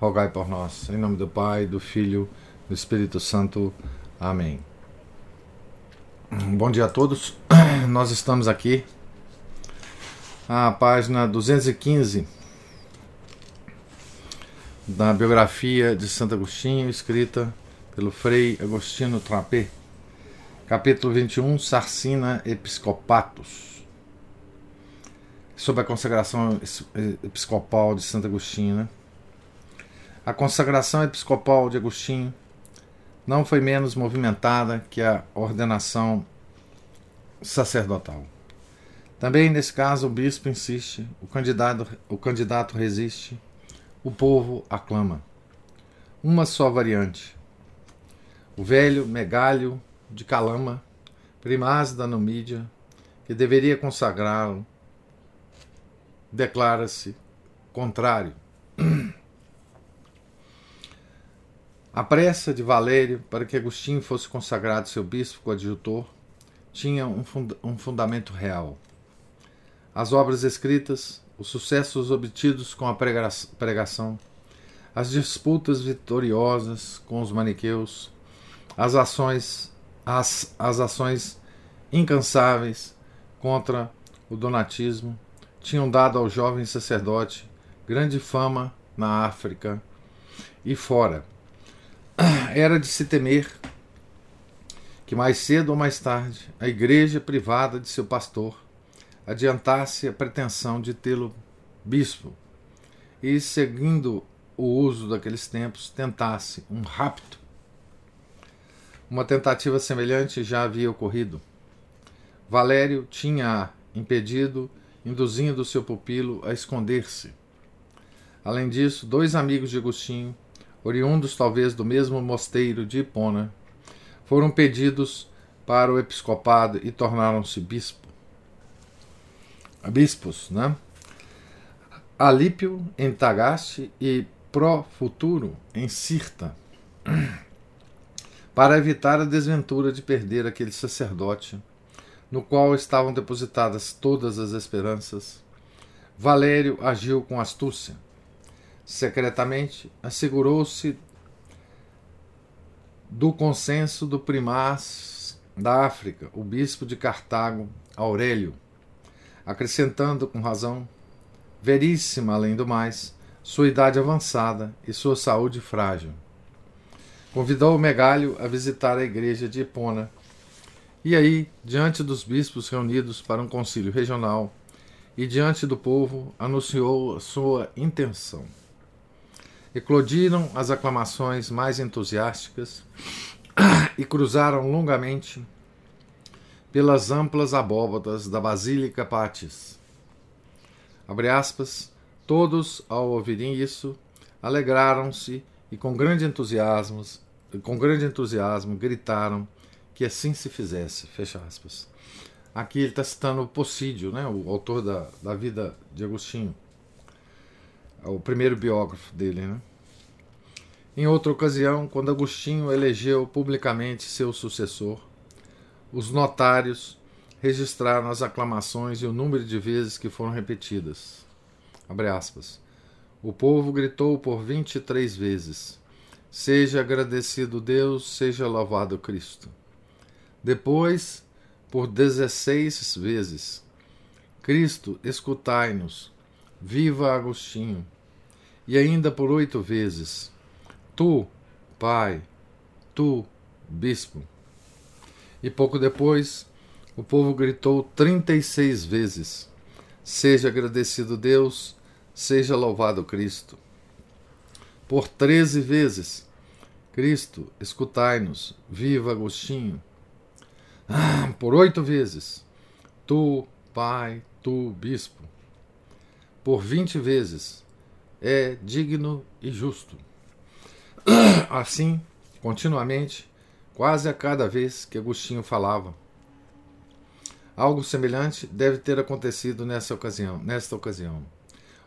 rogai por nós. Em nome do Pai, do Filho, do Espírito Santo. Amém. Bom dia a todos. Nós estamos aqui a página 215 da biografia de Santo Agostinho, escrita pelo Frei Agostino Trapé. Capítulo 21, Sarcina Episcopatus sobre a consagração episcopal de Santo Agostinho. Né? A consagração episcopal de Agostinho não foi menos movimentada que a ordenação sacerdotal. Também nesse caso o bispo insiste, o candidato, o candidato resiste, o povo aclama. Uma só variante. O velho Megalho de Calama, primaz da Numídia, que deveria consagrá-lo, declara-se contrário. A pressa de Valério para que Agostinho fosse consagrado seu bispo coadjutor tinha um, um fundamento real. As obras escritas, os sucessos obtidos com a pregação, as disputas vitoriosas com os maniqueus, as ações, as, as ações incansáveis contra o donatismo, tinham dado ao jovem sacerdote grande fama na África e fora. Era de se temer que mais cedo ou mais tarde a igreja privada de seu pastor adiantasse a pretensão de tê-lo bispo e, seguindo o uso daqueles tempos, tentasse um rapto. Uma tentativa semelhante já havia ocorrido. Valério tinha impedido induzindo seu pupilo a esconder-se. Além disso, dois amigos de Agostinho, oriundos talvez do mesmo mosteiro de Hipona, foram pedidos para o episcopado e tornaram-se bispo. bispos, né? Alípio em Tagaste e Pro Futuro em Cirta, para evitar a desventura de perder aquele sacerdote no qual estavam depositadas todas as esperanças, Valério agiu com astúcia. Secretamente, assegurou-se do consenso do primaz da África, o bispo de Cartago, Aurélio, acrescentando com razão, veríssima além do mais, sua idade avançada e sua saúde frágil. Convidou o Megalho a visitar a igreja de Hipona e aí, diante dos bispos reunidos para um concílio regional e diante do povo, anunciou sua intenção. Eclodiram as aclamações mais entusiásticas e cruzaram longamente pelas amplas abóbadas da Basílica Patis. Abre aspas, todos, ao ouvirem isso, alegraram-se e com grande entusiasmo, com grande entusiasmo gritaram que assim se fizesse, fecha aspas. Aqui ele está citando o Possídio, né, o autor da, da vida de Agostinho, o primeiro biógrafo dele. Né? Em outra ocasião, quando Agostinho elegeu publicamente seu sucessor, os notários registraram as aclamações e o número de vezes que foram repetidas. O povo gritou por vinte e três vezes: Seja agradecido Deus, seja louvado Cristo. Depois, por dezesseis vezes, Cristo, escutai-nos, viva Agostinho. E ainda por oito vezes, tu, Pai, tu, Bispo. E pouco depois, o povo gritou trinta e seis vezes: Seja agradecido Deus, seja louvado Cristo. Por treze vezes, Cristo, escutai-nos, viva Agostinho. Ah, por oito vezes. Tu, pai, tu, bispo. Por vinte vezes. É digno e justo. Assim, continuamente, quase a cada vez que Agostinho falava. Algo semelhante deve ter acontecido nessa ocasião, nesta ocasião.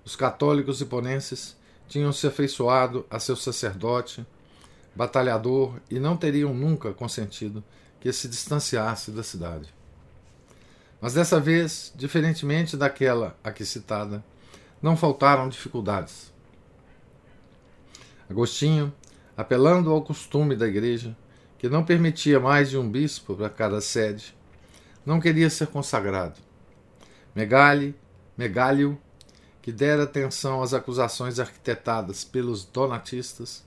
Os católicos iponenses tinham se afeiçoado a seu sacerdote, batalhador, e não teriam nunca consentido que se distanciasse da cidade. Mas dessa vez, diferentemente daquela aqui citada, não faltaram dificuldades. Agostinho, apelando ao costume da igreja, que não permitia mais de um bispo para cada sede, não queria ser consagrado. Megali, Megalio, que dera atenção às acusações arquitetadas pelos donatistas,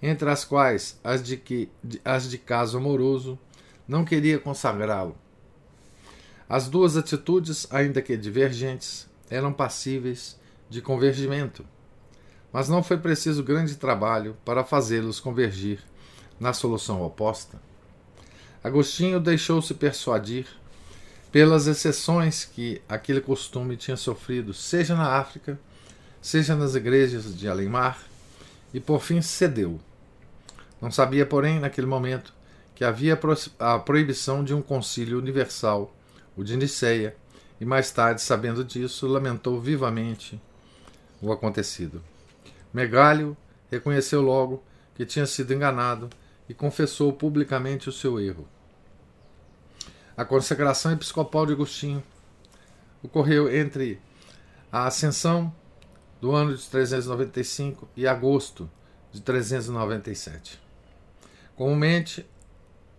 entre as quais as de, que, as de caso amoroso, não queria consagrá-lo. As duas atitudes, ainda que divergentes, eram passíveis de convergimento, mas não foi preciso grande trabalho para fazê-los convergir na solução oposta. Agostinho deixou-se persuadir pelas exceções que aquele costume tinha sofrido, seja na África, seja nas igrejas de Além-Mar, e por fim cedeu. Não sabia, porém, naquele momento, que havia a proibição de um concílio universal, o de Niceia, e mais tarde, sabendo disso, lamentou vivamente o acontecido. Megalho reconheceu logo que tinha sido enganado e confessou publicamente o seu erro. A consagração episcopal de Agostinho ocorreu entre a ascensão do ano de 395 e agosto de 397. Comumente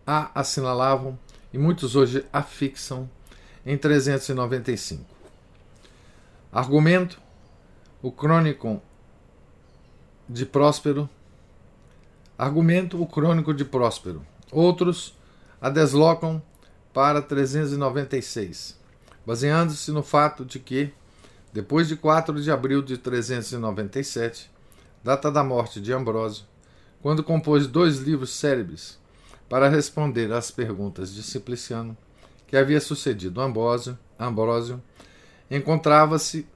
a assinalavam e muitos hoje a fixam em 395. Argumento: o crônico de Próspero. Argumento: o crônico de Próspero. Outros a deslocam para 396, baseando-se no fato de que, depois de 4 de abril de 397, data da morte de Ambrósio, quando compôs dois livros célebres para responder às perguntas de Simpliciano, que havia sucedido Ambrósio, Ambrósio encontrava-se,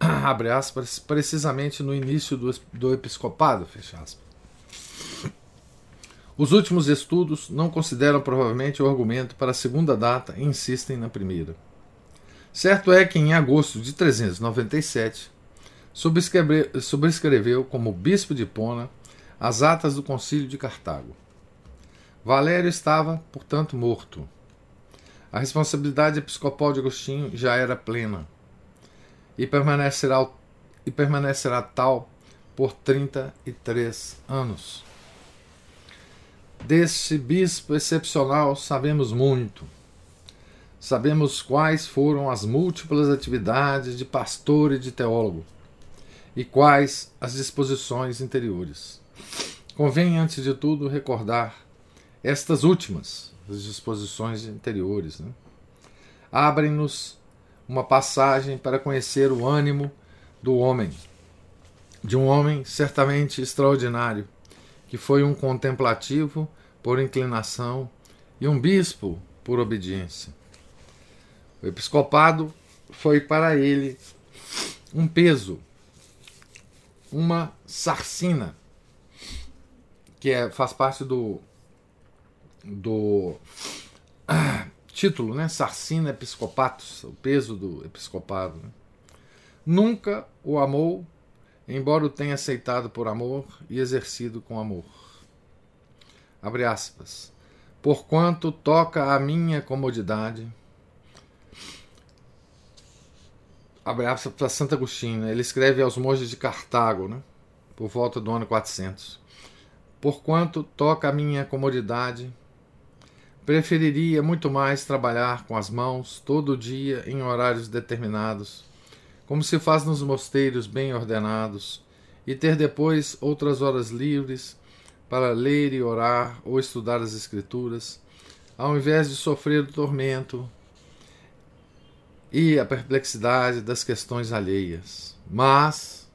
abre aspas, precisamente no início do, do episcopado, fecha aspas. Os últimos estudos não consideram provavelmente o argumento para a segunda data e insistem na primeira. Certo é que em agosto de 397 subscreveu como bispo de Pona as atas do concílio de Cartago. Valério estava, portanto, morto. A responsabilidade episcopal de Agostinho já era plena e permanecerá, e permanecerá tal por 33 anos. Desse bispo excepcional sabemos muito. Sabemos quais foram as múltiplas atividades de pastor e de teólogo, e quais as disposições interiores. Convém, antes de tudo, recordar estas últimas, as disposições interiores. Né? Abrem-nos uma passagem para conhecer o ânimo do homem, de um homem certamente extraordinário que foi um contemplativo por inclinação e um bispo por obediência. O episcopado foi para ele um peso, uma sarcina, que é, faz parte do, do título, né? Sarcina Episcopatus, o peso do episcopado. Né? Nunca o amou embora o tenha aceitado por amor e exercido com amor. Abre aspas. Porquanto toca a minha comodidade. Abre aspas para Santo Agostinho. Né? Ele escreve aos monges de Cartago, né? por volta do ano 400. Porquanto toca a minha comodidade, preferiria muito mais trabalhar com as mãos todo dia em horários determinados como se faz nos mosteiros bem ordenados, e ter depois outras horas livres para ler e orar ou estudar as Escrituras, ao invés de sofrer o tormento e a perplexidade das questões alheias. Mas,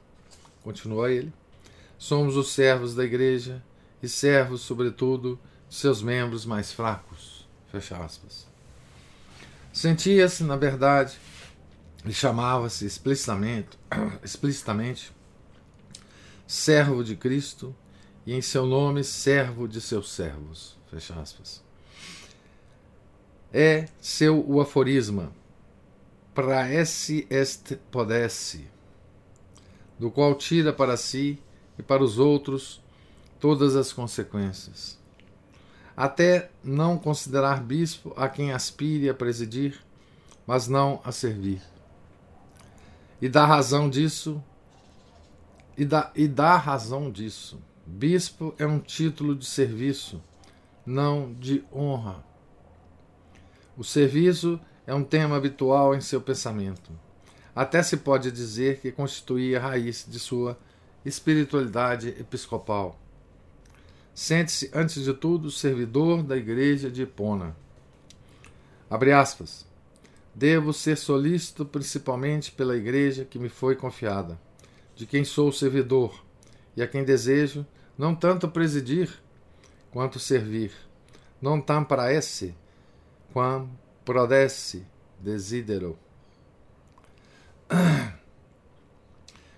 continua ele, somos os servos da Igreja e servos, sobretudo, de seus membros mais fracos. Fecha aspas. Sentia-se, na verdade, ele chamava-se explicitamente, explicitamente servo de Cristo e em seu nome servo de seus servos. Fecha aspas. É seu o aforisma praesse est podesse, do qual tira para si e para os outros todas as consequências. Até não considerar bispo a quem aspire a presidir, mas não a servir. E dá razão disso, e dá, e dá razão disso. Bispo é um título de serviço, não de honra. O serviço é um tema habitual em seu pensamento. Até se pode dizer que constituía a raiz de sua espiritualidade episcopal. Sente-se, antes de tudo, servidor da igreja de Hipona. Abre aspas. Devo ser solícito principalmente pela igreja que me foi confiada, de quem sou servidor, e a quem desejo não tanto presidir quanto servir. Non tam praesse, quam prodesse desidero.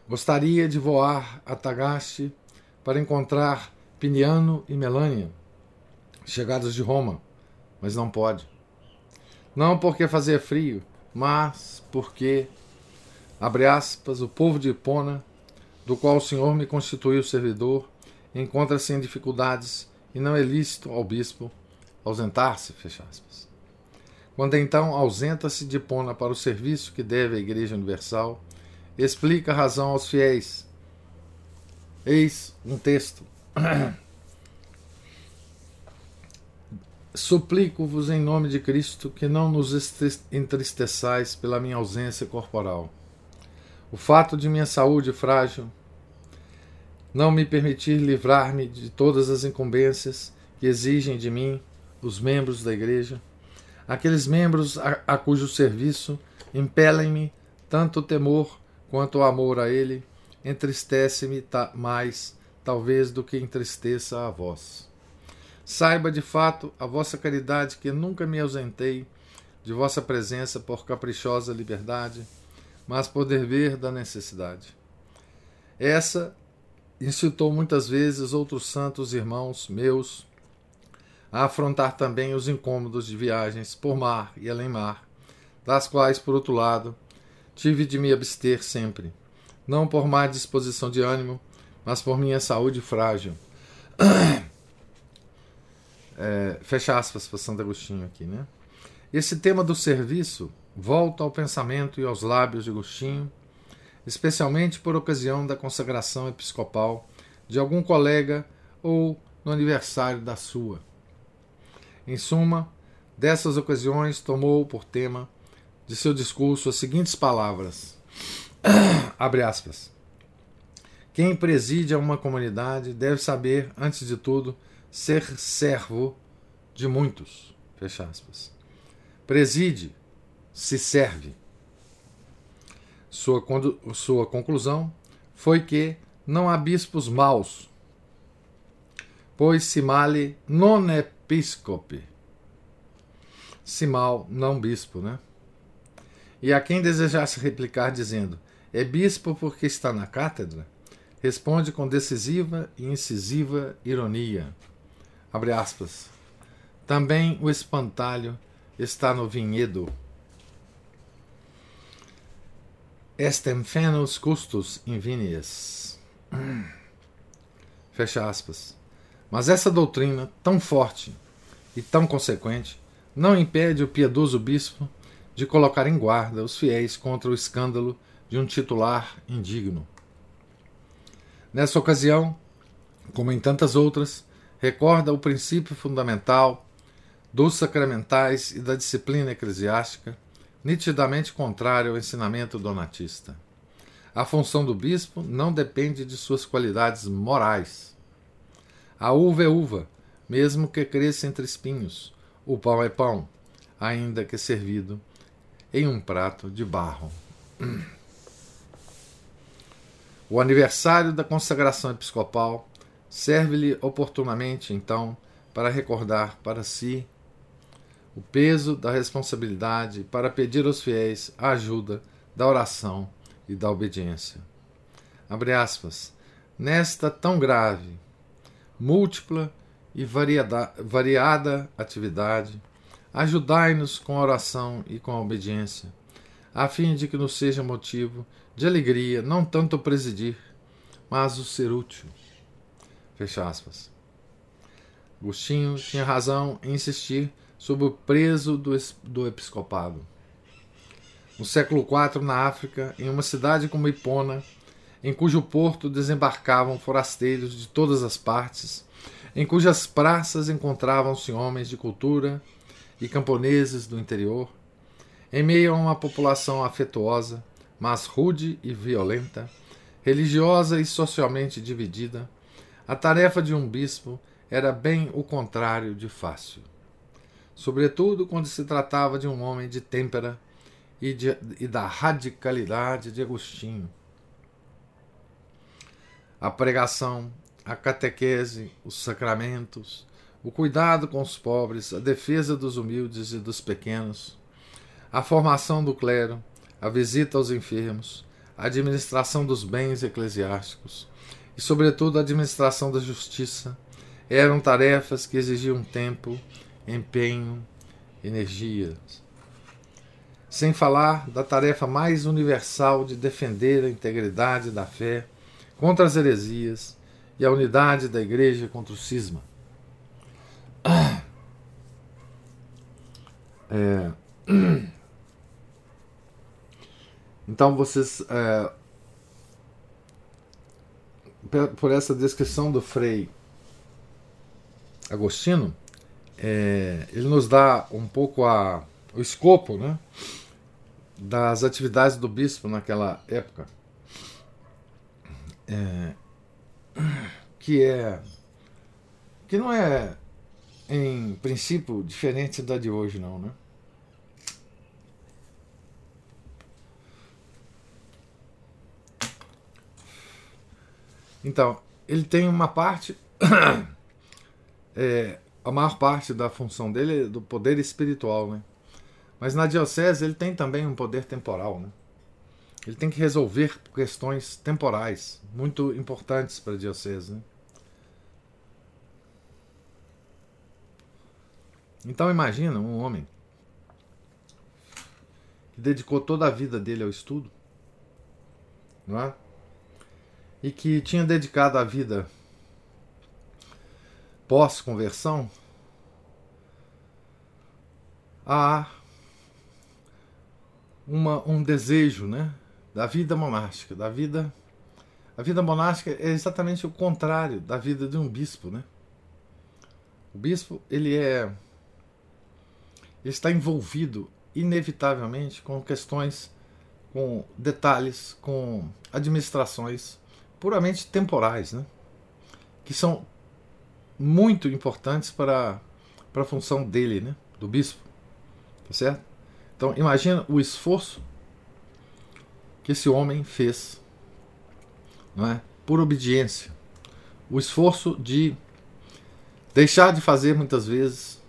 Gostaria de voar a Tagaste para encontrar Piniano e Melania, chegados de Roma, mas não pode. Não porque fazia frio, mas porque, abre aspas, o povo de Hipona, do qual o Senhor me constituiu servidor, encontra-se em dificuldades e não é lícito ao bispo ausentar-se, fecha aspas. Quando então ausenta-se de Hipona para o serviço que deve à Igreja Universal, explica a razão aos fiéis. Eis um texto. Suplico-vos em nome de Cristo que não nos entristeçais pela minha ausência corporal. O fato de minha saúde frágil não me permitir livrar-me de todas as incumbências que exigem de mim os membros da Igreja, aqueles membros a, a cujo serviço impelem-me tanto o temor Quanto ao amor a ele, entristece-me mais, talvez, do que entristeça a vós. Saiba de fato a vossa caridade que nunca me ausentei de vossa presença por caprichosa liberdade, mas por dever da necessidade. Essa incitou muitas vezes outros santos irmãos meus a afrontar também os incômodos de viagens por mar e além mar, das quais, por outro lado, tive de me abster sempre, não por má disposição de ânimo, mas por minha saúde frágil. É, fecha aspas para Santo Agostinho aqui, né? Esse tema do serviço volta ao pensamento e aos lábios de Agostinho, especialmente por ocasião da consagração episcopal de algum colega ou no aniversário da sua. Em suma, dessas ocasiões tomou por tema de seu discurso as seguintes palavras. Abre aspas. Quem preside a uma comunidade deve saber, antes de tudo, ser servo de muitos. Fecha aspas. Preside, se serve. Sua, sua conclusão foi que não há bispos maus, pois se male non episcope. Se mal, não bispo, né? E a quem desejasse replicar, dizendo: É bispo porque está na cátedra, responde com decisiva e incisiva ironia. Abre aspas. Também o espantalho está no vinhedo. Estem fenos custos in vinies. Fecha aspas. Mas essa doutrina, tão forte e tão consequente, não impede o piedoso bispo de colocar em guarda os fiéis contra o escândalo de um titular indigno. Nessa ocasião, como em tantas outras, recorda o princípio fundamental dos sacramentais e da disciplina eclesiástica, nitidamente contrário ao ensinamento donatista. A função do bispo não depende de suas qualidades morais. A uva é uva, mesmo que cresça entre espinhos. O pão é pão, ainda que servido em um prato de barro. O aniversário da consagração episcopal serve-lhe oportunamente, então, para recordar para si o peso da responsabilidade para pedir aos fiéis a ajuda da oração e da obediência. Abre aspas. Nesta tão grave, múltipla e variada, atividade, ajudai-nos com a oração e com a obediência, a fim de que nos seja motivo de alegria não tanto presidir, mas o ser útil. Fecha aspas. Agostinho tinha razão em insistir sobre o preso do, do episcopado. No século IV, na África, em uma cidade como Hipona, em cujo porto desembarcavam forasteiros de todas as partes, em cujas praças encontravam-se homens de cultura e camponeses do interior, em meio a uma população afetuosa, mas rude e violenta, religiosa e socialmente dividida, a tarefa de um bispo era bem o contrário de fácil. Sobretudo quando se tratava de um homem de têmpera e, de, e da radicalidade de Agostinho. A pregação, a catequese, os sacramentos, o cuidado com os pobres, a defesa dos humildes e dos pequenos, a formação do clero, a visita aos enfermos, a administração dos bens eclesiásticos e, sobretudo, a administração da justiça eram tarefas que exigiam tempo, empenho, energia. Sem falar da tarefa mais universal de defender a integridade da fé contra as heresias e a unidade da Igreja contra o cisma. É... Então vocês, é... por essa descrição do Frei Agostino, é... ele nos dá um pouco a... o escopo, né, das atividades do bispo naquela época, é... que é que não é em princípio diferente da de hoje não, né? Então, ele tem uma parte. é, a maior parte da função dele é do poder espiritual, né? Mas na diocese ele tem também um poder temporal, né? Ele tem que resolver questões temporais muito importantes para a diocese, né? Então imagina um homem que dedicou toda a vida dele ao estudo, não é? E que tinha dedicado a vida pós-conversão a uma, um desejo né, da vida monástica, da vida. A vida monástica é exatamente o contrário da vida de um bispo, né? O bispo ele é ele está envolvido inevitavelmente com questões, com detalhes, com administrações, puramente temporais, né? que são muito importantes para, para a função dele, né? do bispo. Tá certo? Então, imagina o esforço que esse homem fez não é? por obediência. O esforço de deixar de fazer muitas vezes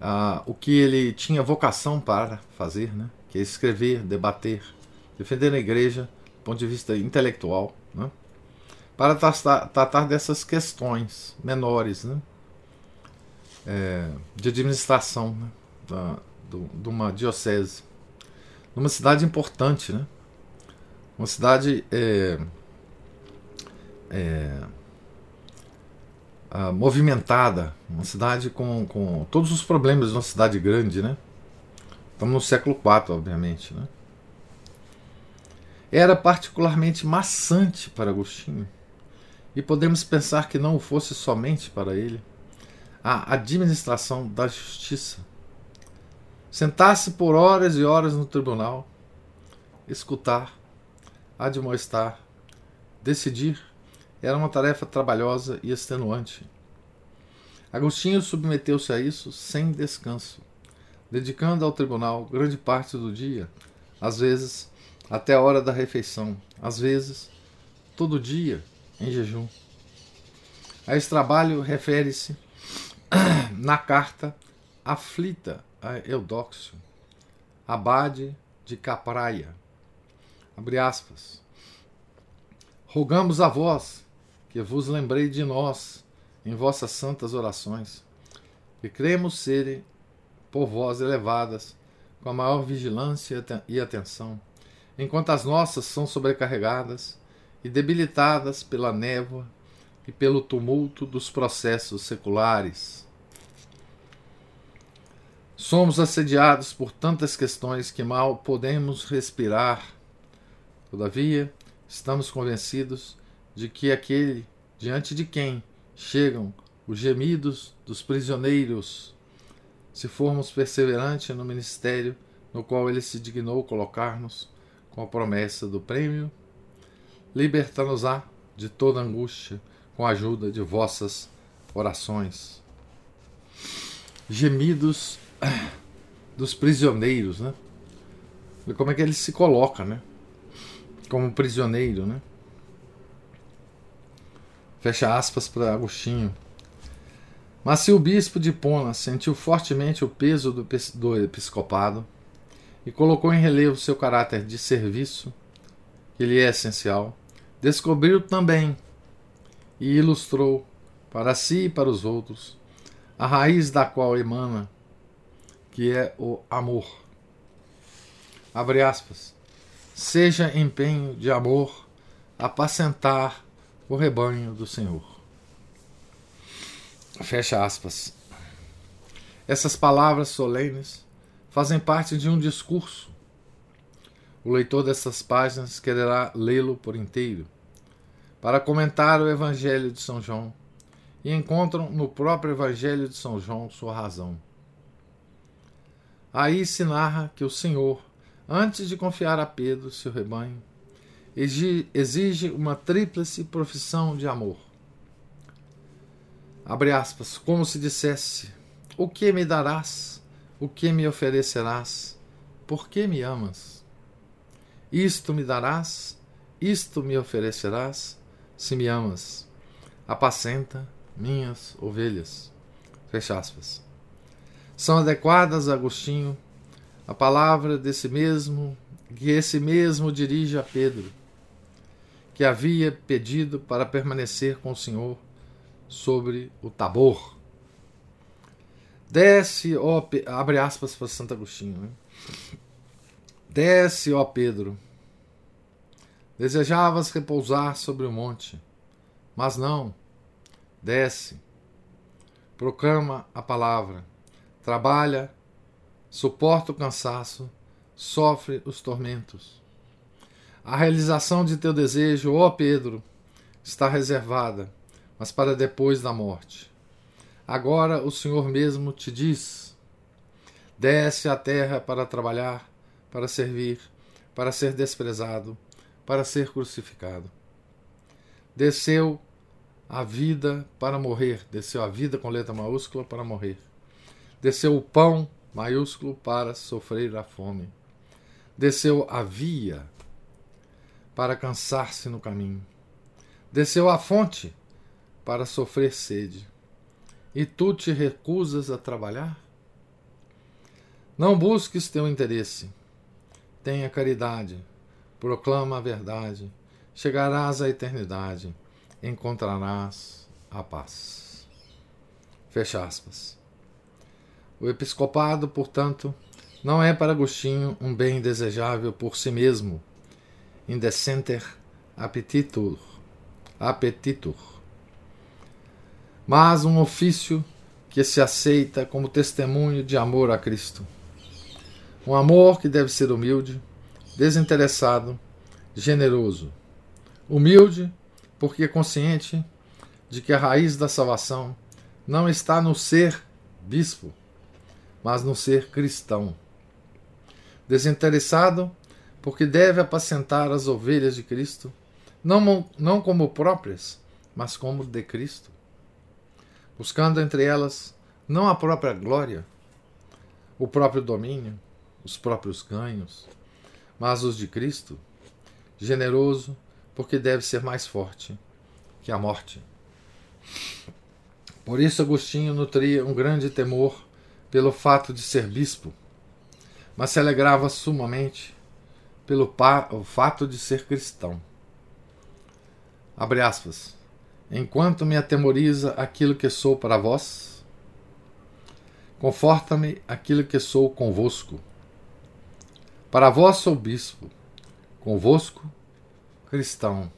uh, o que ele tinha vocação para fazer, né? que é escrever, debater, defender a igreja ponto de vista intelectual, né? para tratar, dessas questões menores né? É, de administração né? da, do, de uma diocese. Numa cidade importante, né? uma cidade é, é, movimentada, uma cidade com, com todos os problemas de uma cidade grande. Né? Estamos no século IV, obviamente. Né? Era particularmente maçante para Agostinho, e podemos pensar que não o fosse somente para ele, a administração da justiça. Sentar-se por horas e horas no tribunal, escutar, admoestar, decidir, era uma tarefa trabalhosa e extenuante. Agostinho submeteu-se a isso sem descanso, dedicando ao tribunal grande parte do dia, às vezes até a hora da refeição, às vezes todo dia em jejum. A esse trabalho refere-se na carta aflita a Eudóxio, abade de Capraia. Abre aspas. Rogamos a vós, que vos lembrei de nós em vossas santas orações, e cremos serem por vós elevadas com a maior vigilância e atenção, enquanto as nossas são sobrecarregadas e debilitadas pela névoa e pelo tumulto dos processos seculares. Somos assediados por tantas questões que mal podemos respirar. Todavia, estamos convencidos de que aquele diante de quem chegam os gemidos dos prisioneiros, se formos perseverantes no ministério no qual ele se dignou colocar-nos, com a promessa do prêmio, liberta-nos-á de toda angústia com a ajuda de vossas orações. Gemidos dos prisioneiros, né? Como é que ele se coloca, né? Como prisioneiro, né? Fecha aspas para Agostinho. Mas se o bispo de Pona sentiu fortemente o peso do, do episcopado e colocou em relevo seu caráter de serviço, que lhe é essencial, descobriu também e ilustrou para si e para os outros a raiz da qual emana, que é o amor. Abre aspas. Seja empenho de amor apacentar o rebanho do Senhor. Fecha aspas. Essas palavras solenes fazem parte de um discurso. O leitor dessas páginas quererá lê-lo por inteiro para comentar o Evangelho de São João e encontram no próprio Evangelho de São João sua razão. Aí se narra que o Senhor, antes de confiar a Pedro seu rebanho, exige uma tríplice profissão de amor. Abre aspas, como se dissesse: O que me darás? O que me oferecerás? Por que me amas? Isto me darás? Isto me oferecerás? Se me amas, apacenta minhas ovelhas. Fecha aspas. São adequadas, Agostinho, a palavra desse mesmo, que esse mesmo dirige a Pedro que havia pedido para permanecer com o Senhor sobre o Tabor. Desce, ó, abre aspas para Santo Agostinho. Né? Desce, ó Pedro. Desejavas repousar sobre o monte, mas não. Desce. Proclama a palavra. Trabalha, suporta o cansaço, sofre os tormentos. A realização de teu desejo, ó Pedro, está reservada, mas para depois da morte. Agora o Senhor mesmo te diz: desce à terra para trabalhar, para servir, para ser desprezado, para ser crucificado. Desceu a vida para morrer, desceu a vida com letra maiúscula para morrer. Desceu o pão maiúsculo para sofrer a fome. Desceu a via para cansar-se no caminho. Desceu à fonte para sofrer sede. E tu te recusas a trabalhar? Não busques teu interesse. Tenha caridade. Proclama a verdade. Chegarás à eternidade. Encontrarás a paz. Fecha aspas. O episcopado, portanto, não é para Agostinho um bem desejável por si mesmo, indecenter appetitur, appetitur, mas um ofício que se aceita como testemunho de amor a Cristo. Um amor que deve ser humilde, desinteressado, generoso. Humilde, porque é consciente de que a raiz da salvação não está no ser bispo, mas no ser cristão. Desinteressado, porque deve apacentar as ovelhas de Cristo, não, não como próprias, mas como de Cristo, buscando entre elas não a própria glória, o próprio domínio, os próprios ganhos, mas os de Cristo, generoso, porque deve ser mais forte que a morte. Por isso, Agostinho nutria um grande temor pelo fato de ser bispo, mas se alegrava sumamente pelo fato de ser cristão. Abre aspas. Enquanto me atemoriza aquilo que sou para vós, conforta-me aquilo que sou convosco. Para vós sou bispo, convosco cristão.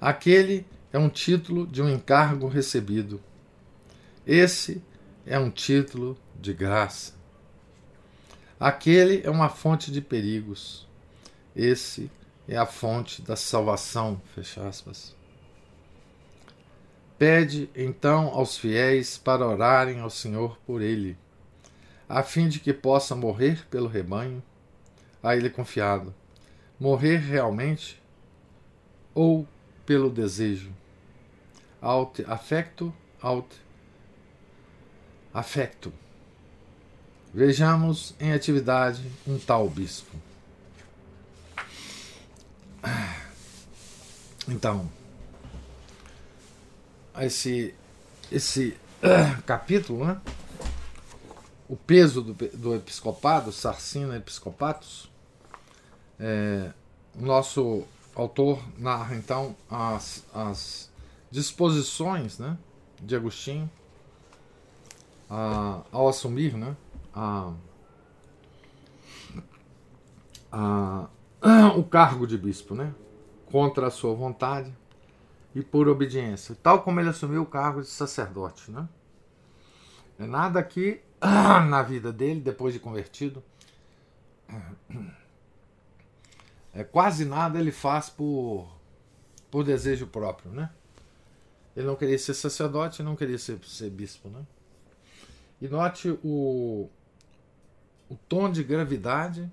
Aquele é um título de um encargo recebido. Esse é um título de graça. Aquele é uma fonte de perigos. Esse é a fonte da salvação. Fecha aspas. Pede então aos fiéis para orarem ao Senhor por ele, a fim de que possa morrer pelo rebanho, a ele confiado. Morrer realmente ou pelo desejo? Aut afecto, aut afecto. Vejamos em atividade um tal bispo. Então, esse, esse uh, capítulo, né? o peso do, do episcopado, Sarcina Episcopatus, é, o nosso autor narra então as, as disposições né, de Agostinho a, ao assumir né, a, a, o cargo de bispo, né? Contra a sua vontade e por obediência, tal como ele assumiu o cargo de sacerdote, né? É nada que na vida dele, depois de convertido, é quase nada ele faz por, por desejo próprio, né? Ele não queria ser sacerdote, não queria ser, ser bispo, né? E note o, o tom de gravidade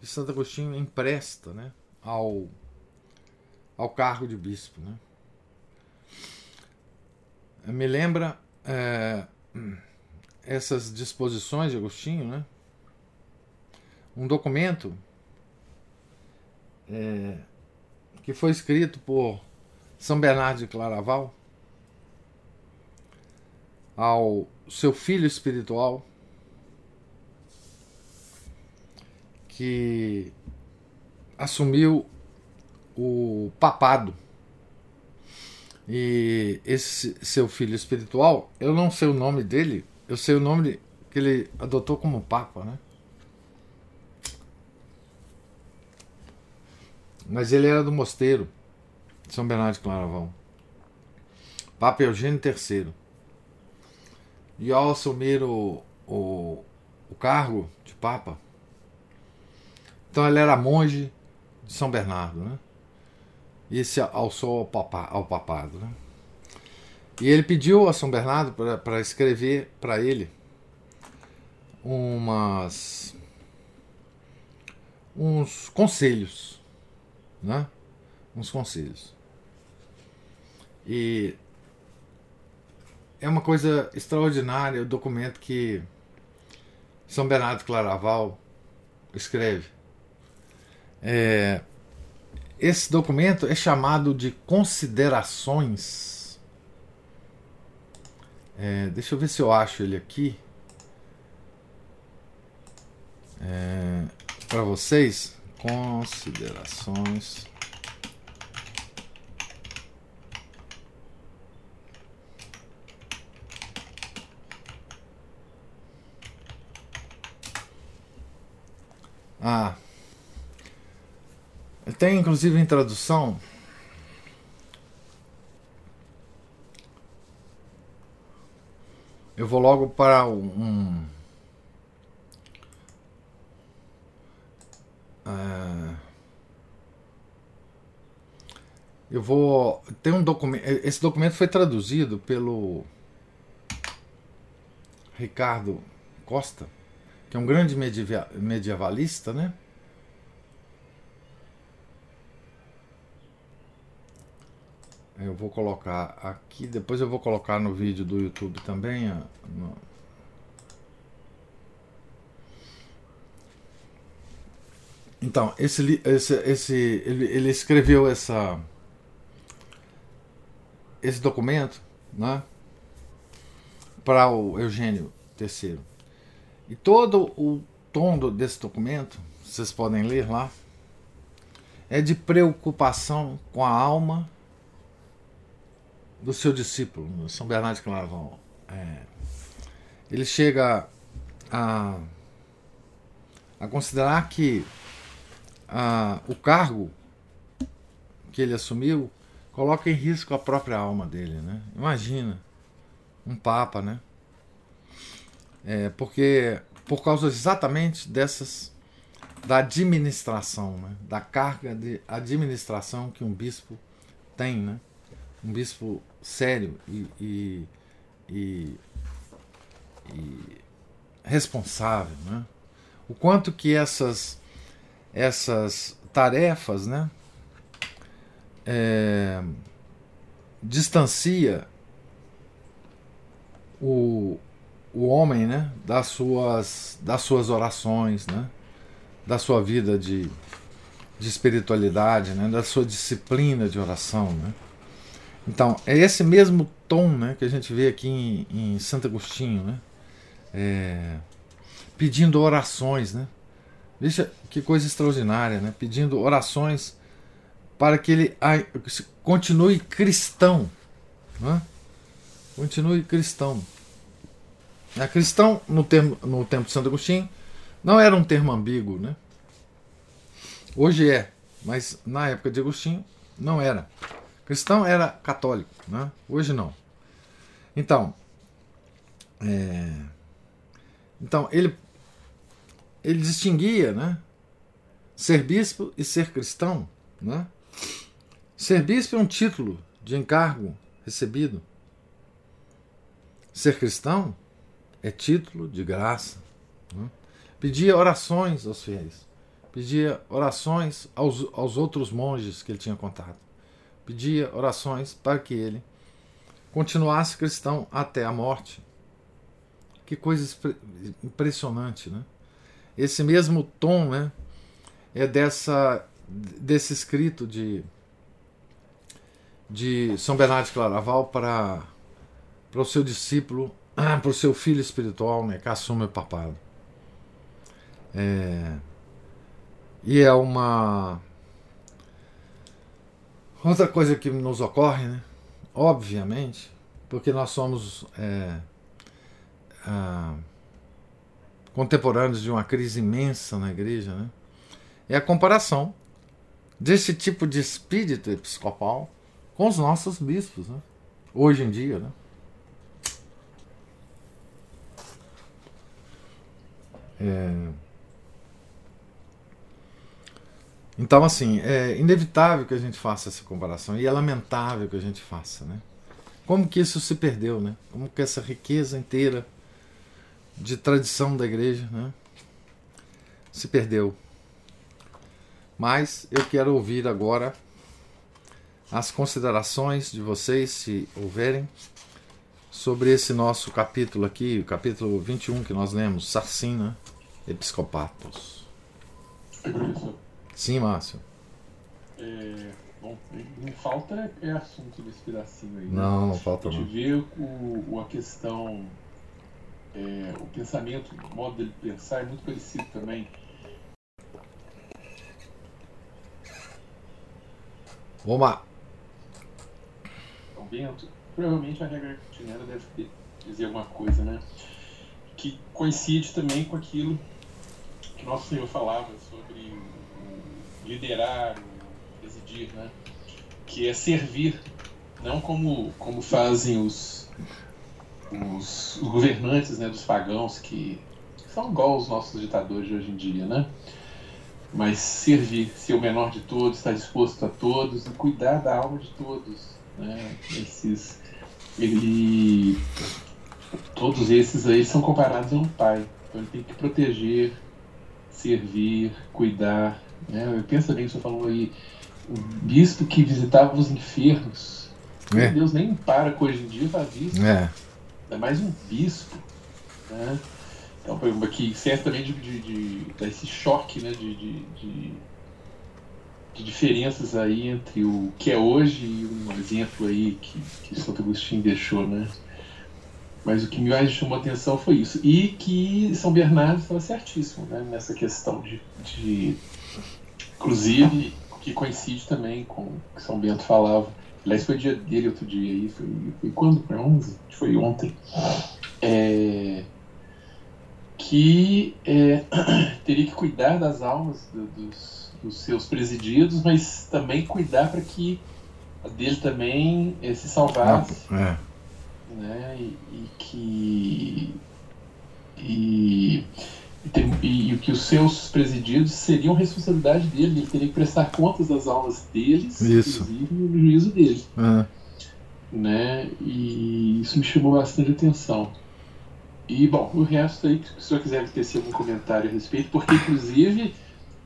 que Santo Agostinho empresta né, ao, ao cargo de bispo. Né. Me lembra é, essas disposições de Agostinho, né, um documento é, que foi escrito por São Bernardo de Claraval ao seu filho espiritual que assumiu o papado. E esse seu filho espiritual, eu não sei o nome dele, eu sei o nome que ele adotou como papa, né? Mas ele era do mosteiro de São Bernardo de Claravão. Papa Eugênio III. E ao assumir o, o, o cargo de Papa, então ele era monge de São Bernardo, né? E se alçou ao, papa, ao papado, né? E ele pediu a São Bernardo para escrever para ele umas uns conselhos, né? Uns conselhos. E é uma coisa extraordinária o documento que São Bernardo Claraval escreve. É, esse documento é chamado de considerações. É, deixa eu ver se eu acho ele aqui. É, Para vocês, considerações. Ah, tem inclusive em tradução. Eu vou logo para um. Uh, eu vou. Tem um documento. Esse documento foi traduzido pelo Ricardo Costa, que é um grande medievalista, né? Eu vou colocar aqui, depois eu vou colocar no vídeo do YouTube também. No... Então, esse, esse, esse ele, ele escreveu essa, esse documento né, para o Eugênio III. E todo o tom desse documento, vocês podem ler lá, é de preocupação com a alma do seu discípulo, São Bernardo de Claraval. É, ele chega a, a considerar que a, o cargo que ele assumiu coloca em risco a própria alma dele, né? Imagina um papa, né? É, porque por causa exatamente dessas da administração, né? da carga de administração que um bispo tem, né? Um bispo sério e, e, e, e responsável, né? O quanto que essas essas tarefas, né? É, distancia o, o homem né, das, suas, das suas orações, né, da sua vida de, de espiritualidade, né, da sua disciplina de oração. Né. Então, é esse mesmo tom né, que a gente vê aqui em, em Santo Agostinho, né, é, pedindo orações. Né. Veja que coisa extraordinária, né, pedindo orações para que ele continue cristão. Né? Continue cristão. A cristão, no, termo, no tempo de Santo Agostinho, não era um termo ambíguo. Né? Hoje é, mas na época de Agostinho não era. Cristão era católico, né? hoje não. Então, é, então ele, ele distinguia né? ser bispo e ser cristão. Né? Ser bispo é um título de encargo recebido. Ser cristão é título de graça. Né? Pedia orações aos fiéis. Pedia orações aos, aos outros monges que ele tinha contato. Pedia orações para que ele continuasse cristão até a morte. Que coisa impressionante, né? Esse mesmo tom, né? É dessa desse escrito de de São Bernardo de Claraval para, para o seu discípulo, para o seu filho espiritual, né, que assume o papado. É, e é uma. Outra coisa que nos ocorre, né, obviamente, porque nós somos é, ah, contemporâneos de uma crise imensa na igreja, né, é a comparação desse tipo de espírito episcopal com os nossos bispos, né? hoje em dia. Né? É... Então, assim, é inevitável que a gente faça essa comparação e é lamentável que a gente faça, né? Como que isso se perdeu, né? Como que essa riqueza inteira de tradição da igreja, né? Se perdeu. Mas eu quero ouvir agora as considerações de vocês, se houverem, sobre esse nosso capítulo aqui, o capítulo 21 que nós lemos, Sarcina Episcopatos. Sim, Márcio. É, bom, não falta é assunto desse pedacinho aí. Né? Não, não falta não. A gente vê o, o, a questão, é, o pensamento, o modo dele pensar é muito parecido também. Vamos lá. Bento, provavelmente a regra chinesa deve dizer alguma coisa, né? Que coincide também com aquilo que Nosso Senhor falava sobre liderar, presidir, né? Que é servir, não como, como fazem os, os, os governantes né, dos pagãos, que são igual os nossos ditadores de hoje em dia, né? Mas servir, ser o menor de todos, estar disposto a todos e cuidar da alma de todos né? Esses, ele, todos esses aí são comparados a um pai. Então ele tem que proteger, servir, cuidar. Né? Pensa bem que você falou aí, o bispo que visitava os enfermos. É. Meu Deus, nem para que hoje em dia faz isso. É. É mais um bispo. Né? Então, exemplo, aqui certamente de, de, de, esse choque né, de, de, de de diferenças aí entre o que é hoje e um exemplo aí que, que Santo Agostinho deixou, né? Mas o que mais chamou a atenção foi isso. E que São Bernardo estava certíssimo né? nessa questão de, de. Inclusive, que coincide também com o que São Bento falava, Aliás, foi dia dele outro dia aí, foi, foi quando? Foi 11? Foi ontem. É, que é, teria que cuidar das almas do, dos, dos, seus presididos, mas também cuidar para que a dele também é, se salvasse. É. Né? E, e que. E, e, e, que os seus presididos seriam responsabilidade dele, ele teria que prestar contas das almas deles, isso. inclusive no juízo dele. É. Né? E isso me chamou bastante atenção. E, bom, o resto aí, se o senhor quiser tecer algum comentário a respeito, porque, inclusive,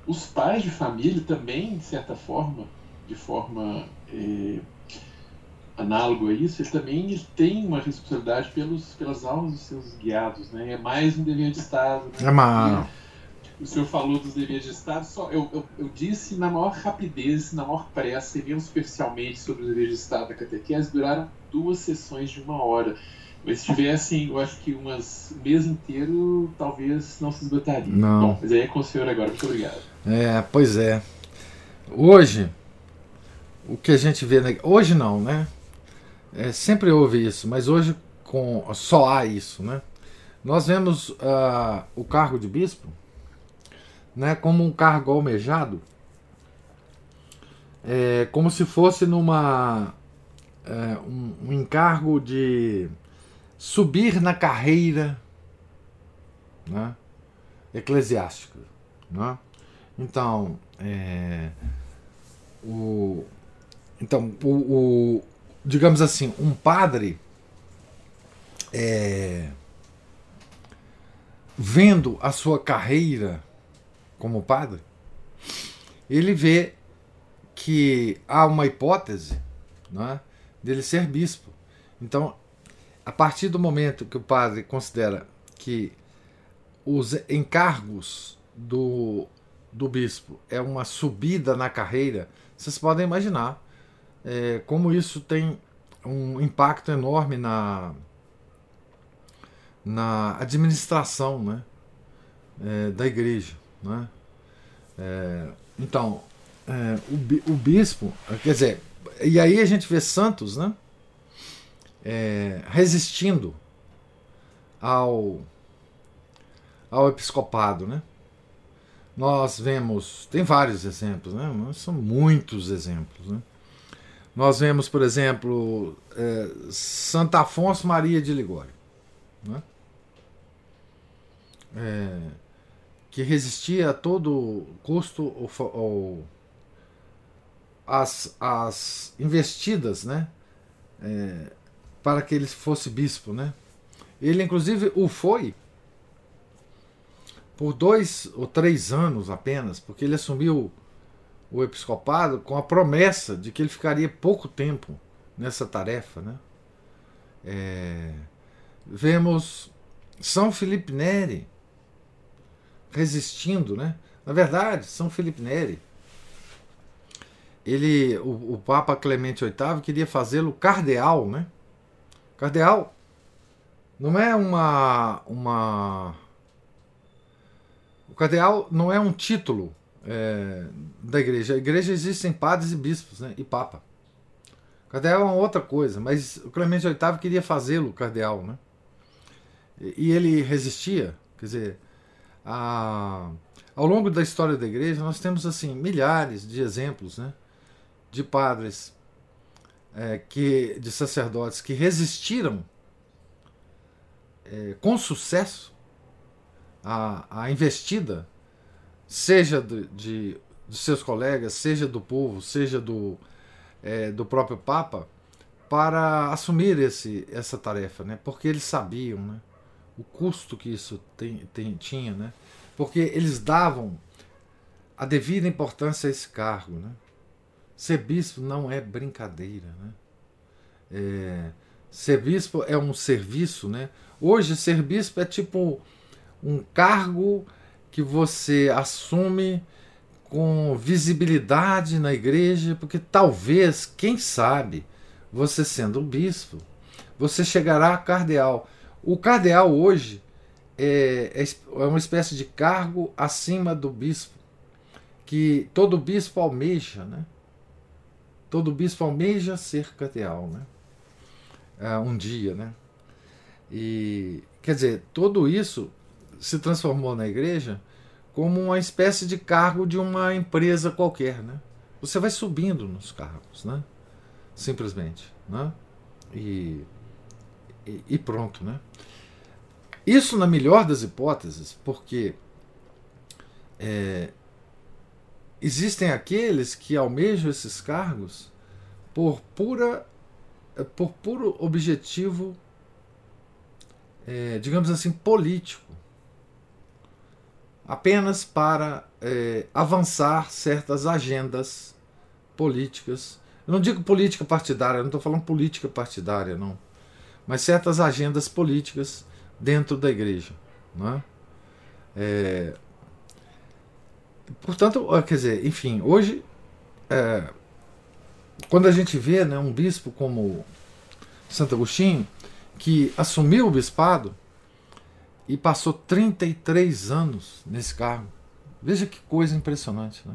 os pais de família também, de certa forma, de forma é, análogo a isso, ele também tem uma responsabilidade pelos, pelas almas dos seus guiados, né? É mais um dever de Estado. Né? É uma... O senhor falou dos deveres de Estado, só eu, eu, eu, disse na maior rapidez, na maior pressa, e mesmo superficialmente sobre os deveres de Estado da catequese, duraram duas sessões de uma hora. Mas se tivessem, eu acho que umas, um mês inteiro, talvez não se esgotaria. Não. Bom, mas aí é com o senhor agora. Muito obrigado. É, pois é. Hoje, o que a gente vê. Na... Hoje não, né? É, sempre houve isso, mas hoje com só há isso, né? Nós vemos uh, o cargo de bispo né, como um cargo almejado, é, como se fosse numa é, um, um, encargo de subir na carreira né, eclesiástica. Né? Então, é, o, então o, o, digamos assim, um padre é, vendo a sua carreira como padre, ele vê que há uma hipótese né, dele ser bispo. Então, a partir do momento que o padre considera que os encargos do, do bispo é uma subida na carreira, vocês podem imaginar é, como isso tem um impacto enorme na, na administração né, é, da igreja. Né? É, então, é, o, o, bispo, quer dizer, e aí a gente vê santos né, é, resistindo ao, ao episcopado. Né? Nós vemos, tem vários exemplos, né? são muitos exemplos. Né? Nós vemos, por exemplo, é, Santa Afonso Maria de Ligório. Né? É, que resistia a todo custo ou, as, as investidas né, é, para que ele fosse bispo. Né? Ele, inclusive, o foi por dois ou três anos apenas, porque ele assumiu o episcopado com a promessa de que ele ficaria pouco tempo nessa tarefa. Né? É, vemos São Felipe Neri resistindo, né? Na verdade, São Felipe Neri, ele, o, o Papa Clemente VIII queria fazê-lo cardeal, né? Cardeal não é uma uma o cardeal não é um título é, da igreja. A igreja existem padres e bispos, né? E papa. O cardeal é uma outra coisa, mas o Clemente VIII queria fazê-lo cardeal, né? E, e ele resistia, quer dizer, a, ao longo da história da igreja, nós temos assim milhares de exemplos né, de padres, é, que, de sacerdotes que resistiram é, com sucesso à, à investida, seja de, de, de, seus colegas, seja do povo, seja do, é, do próprio Papa, para assumir esse, essa tarefa, né? porque eles sabiam. Né? o custo que isso tem, tem, tinha, né? porque eles davam a devida importância a esse cargo. Né? Ser bispo não é brincadeira. Né? É, ser bispo é um serviço. Né? Hoje, ser bispo é tipo um cargo que você assume com visibilidade na igreja, porque talvez, quem sabe, você sendo um bispo, você chegará a cardeal. O cardeal hoje é, é, é uma espécie de cargo acima do bispo, que todo bispo almeja, né? todo bispo almeja ser cardeal, né? Uh, um dia, né? E quer dizer, tudo isso se transformou na igreja como uma espécie de cargo de uma empresa qualquer, né? Você vai subindo nos cargos, né? Simplesmente, né? E, e, e pronto, né? Isso na melhor das hipóteses, porque é, existem aqueles que almejam esses cargos por pura por puro objetivo é, digamos assim político apenas para é, avançar certas agendas políticas eu não digo política partidária não estou falando política partidária não mas certas agendas políticas dentro da igreja não é? É, Portanto, quer dizer, enfim, hoje, é, quando a gente vê né, um bispo como Santo Agostinho, que assumiu o bispado e passou 33 anos nesse cargo, veja que coisa impressionante, né?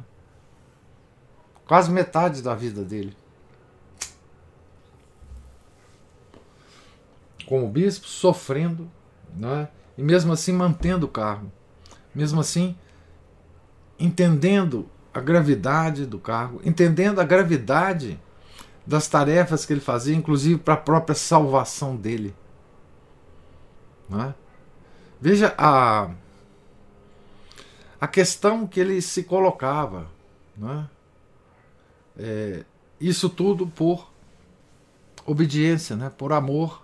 Quase metade da vida dele. Como bispo, sofrendo, né? e mesmo assim mantendo o cargo. Mesmo assim, entendendo a gravidade do cargo, entendendo a gravidade das tarefas que ele fazia, inclusive para a própria salvação dele. É? Veja a, a questão que ele se colocava. É? É, isso tudo por obediência, né? por amor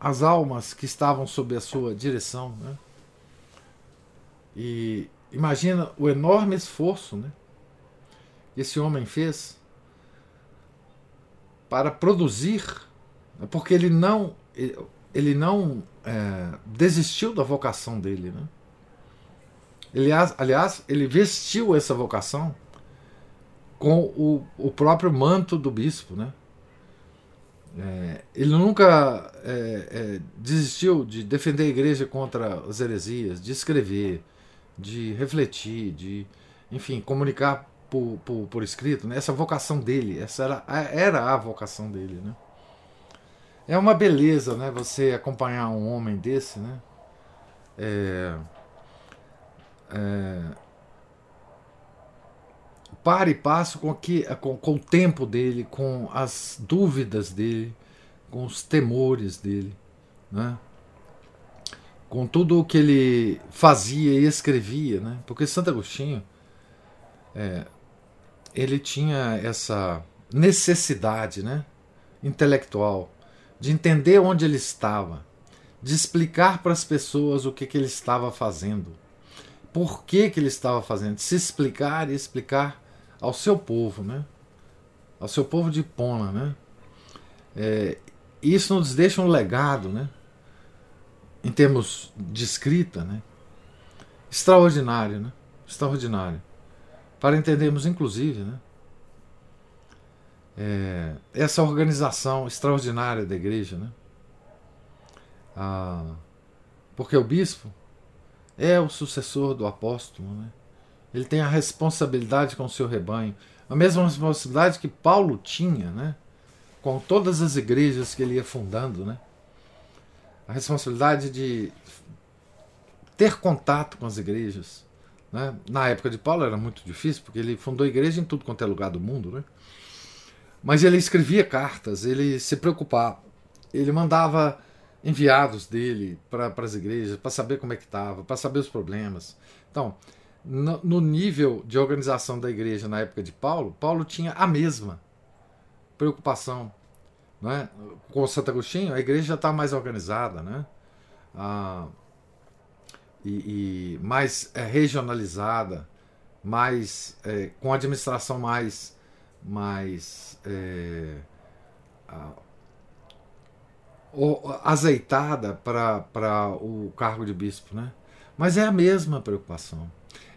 às almas que estavam sob a sua direção. Né? E, Imagina o enorme esforço né, que esse homem fez para produzir, né, porque ele não, ele não é, desistiu da vocação dele. Né? Ele, aliás, ele vestiu essa vocação com o, o próprio manto do bispo. Né? É, ele nunca é, é, desistiu de defender a igreja contra as heresias, de escrever, de refletir, de, enfim, comunicar por, por, por escrito, né? essa vocação dele, essa era, era a vocação dele. Né? É uma beleza né? você acompanhar um homem desse, né? É, é, para e passo com, aqui, com, com o tempo dele, com as dúvidas dele, com os temores dele. Né? com tudo o que ele fazia e escrevia, né? Porque Santo Agostinho é, ele tinha essa necessidade, né, intelectual de entender onde ele estava, de explicar para as pessoas o que, que ele estava fazendo, por que, que ele estava fazendo, se explicar e explicar ao seu povo, né, ao seu povo de Pona, né. É, isso nos deixa um legado, né? em termos de escrita, né? extraordinário, né? extraordinário. Para entendermos, inclusive, né? É, essa organização extraordinária da igreja, né? Ah, porque o bispo é o sucessor do apóstolo, né? ele tem a responsabilidade com o seu rebanho, a mesma responsabilidade que Paulo tinha, né? com todas as igrejas que ele ia fundando, né? a responsabilidade de ter contato com as igrejas. Né? Na época de Paulo era muito difícil, porque ele fundou igreja em tudo quanto é lugar do mundo. Né? Mas ele escrevia cartas, ele se preocupava, ele mandava enviados dele para as igrejas para saber como é que estava, para saber os problemas. Então, no, no nível de organização da igreja na época de Paulo, Paulo tinha a mesma preocupação né? Com Santo Agostinho, a igreja já está mais organizada, né? Ah, e, e, mais é, regionalizada, mais é, com administração mais, mais é, ah, azeitada para o cargo de bispo, né? Mas é a mesma preocupação.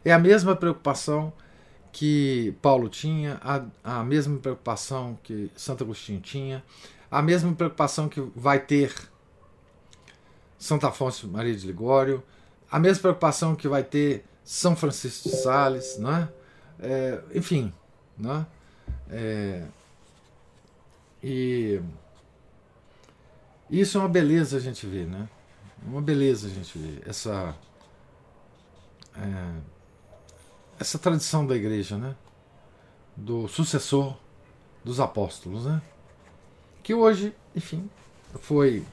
É a mesma preocupação que Paulo tinha, a, a mesma preocupação que Santo Agostinho tinha, a mesma preocupação que vai ter Santa Afonso Maria de Ligório, a mesma preocupação que vai ter São Francisco de Sales, né? É, enfim, né? É, E isso é uma beleza a gente ver, né? Uma beleza a gente ver essa é, essa tradição da igreja, né? Do sucessor dos apóstolos, né? Que hoje, enfim, foi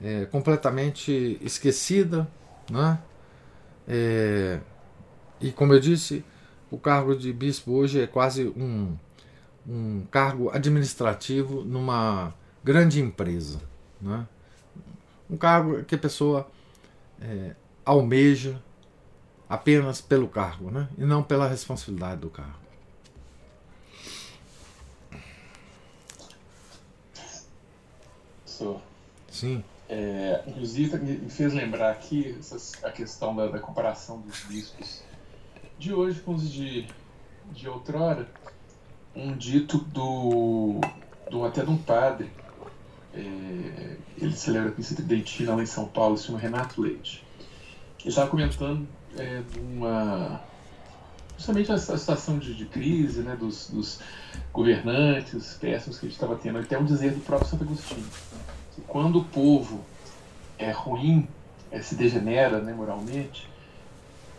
é, completamente esquecida, né? É, e como eu disse, o cargo de bispo hoje é quase um, um cargo administrativo numa grande empresa. Né? Um cargo que a pessoa é, almeja apenas pelo cargo né? e não pela responsabilidade do cargo. Sim. É, inclusive, me fez lembrar aqui a questão da, da, comparação dos bispos de hoje com os de, de outrora. Um dito do, do até de um padre, é, ele celebra a missa tridentina lá em São Paulo, se chama Renato Leite. Ele estava comentando é, uma, justamente a, situação de, de, crise né, dos, dos governantes péssimos que a gente estava tendo, até um dizer do próprio Santo Agostinho que quando o povo é ruim, é, se degenera né, moralmente,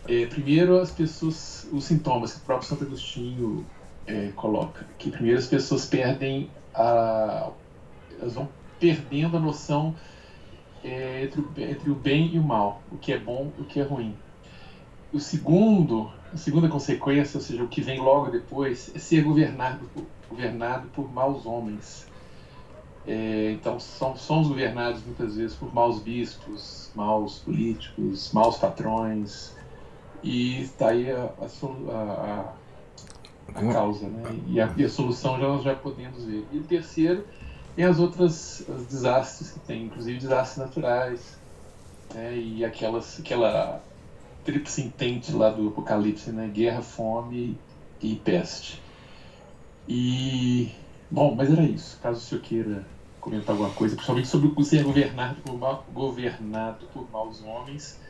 é, primeiro as pessoas, os sintomas que o próprio Santo Agostinho é, coloca, que primeiro as pessoas perdem a, elas vão perdendo a noção é, entre, o, entre o bem e o mal, o que é bom e o que é ruim. O segundo, a segunda consequência, ou seja, o que vem logo depois, é ser governado, governado por maus homens é, então são, somos governados muitas vezes por maus bispos, maus políticos, maus patrões, e está aí a, a, a, a causa, né? E a, e a, solução já nós já podemos ver. E o terceiro é as outras os desastres que tem, inclusive desastres naturais, né? e aquelas, aquela tríplice intente lá do Apocalipse, né? Guerra, fome e peste. E bom, mas era isso. Caso o senhor queira comentar alguma coisa, principalmente sobre o ser governado por, mal, governado por maus homens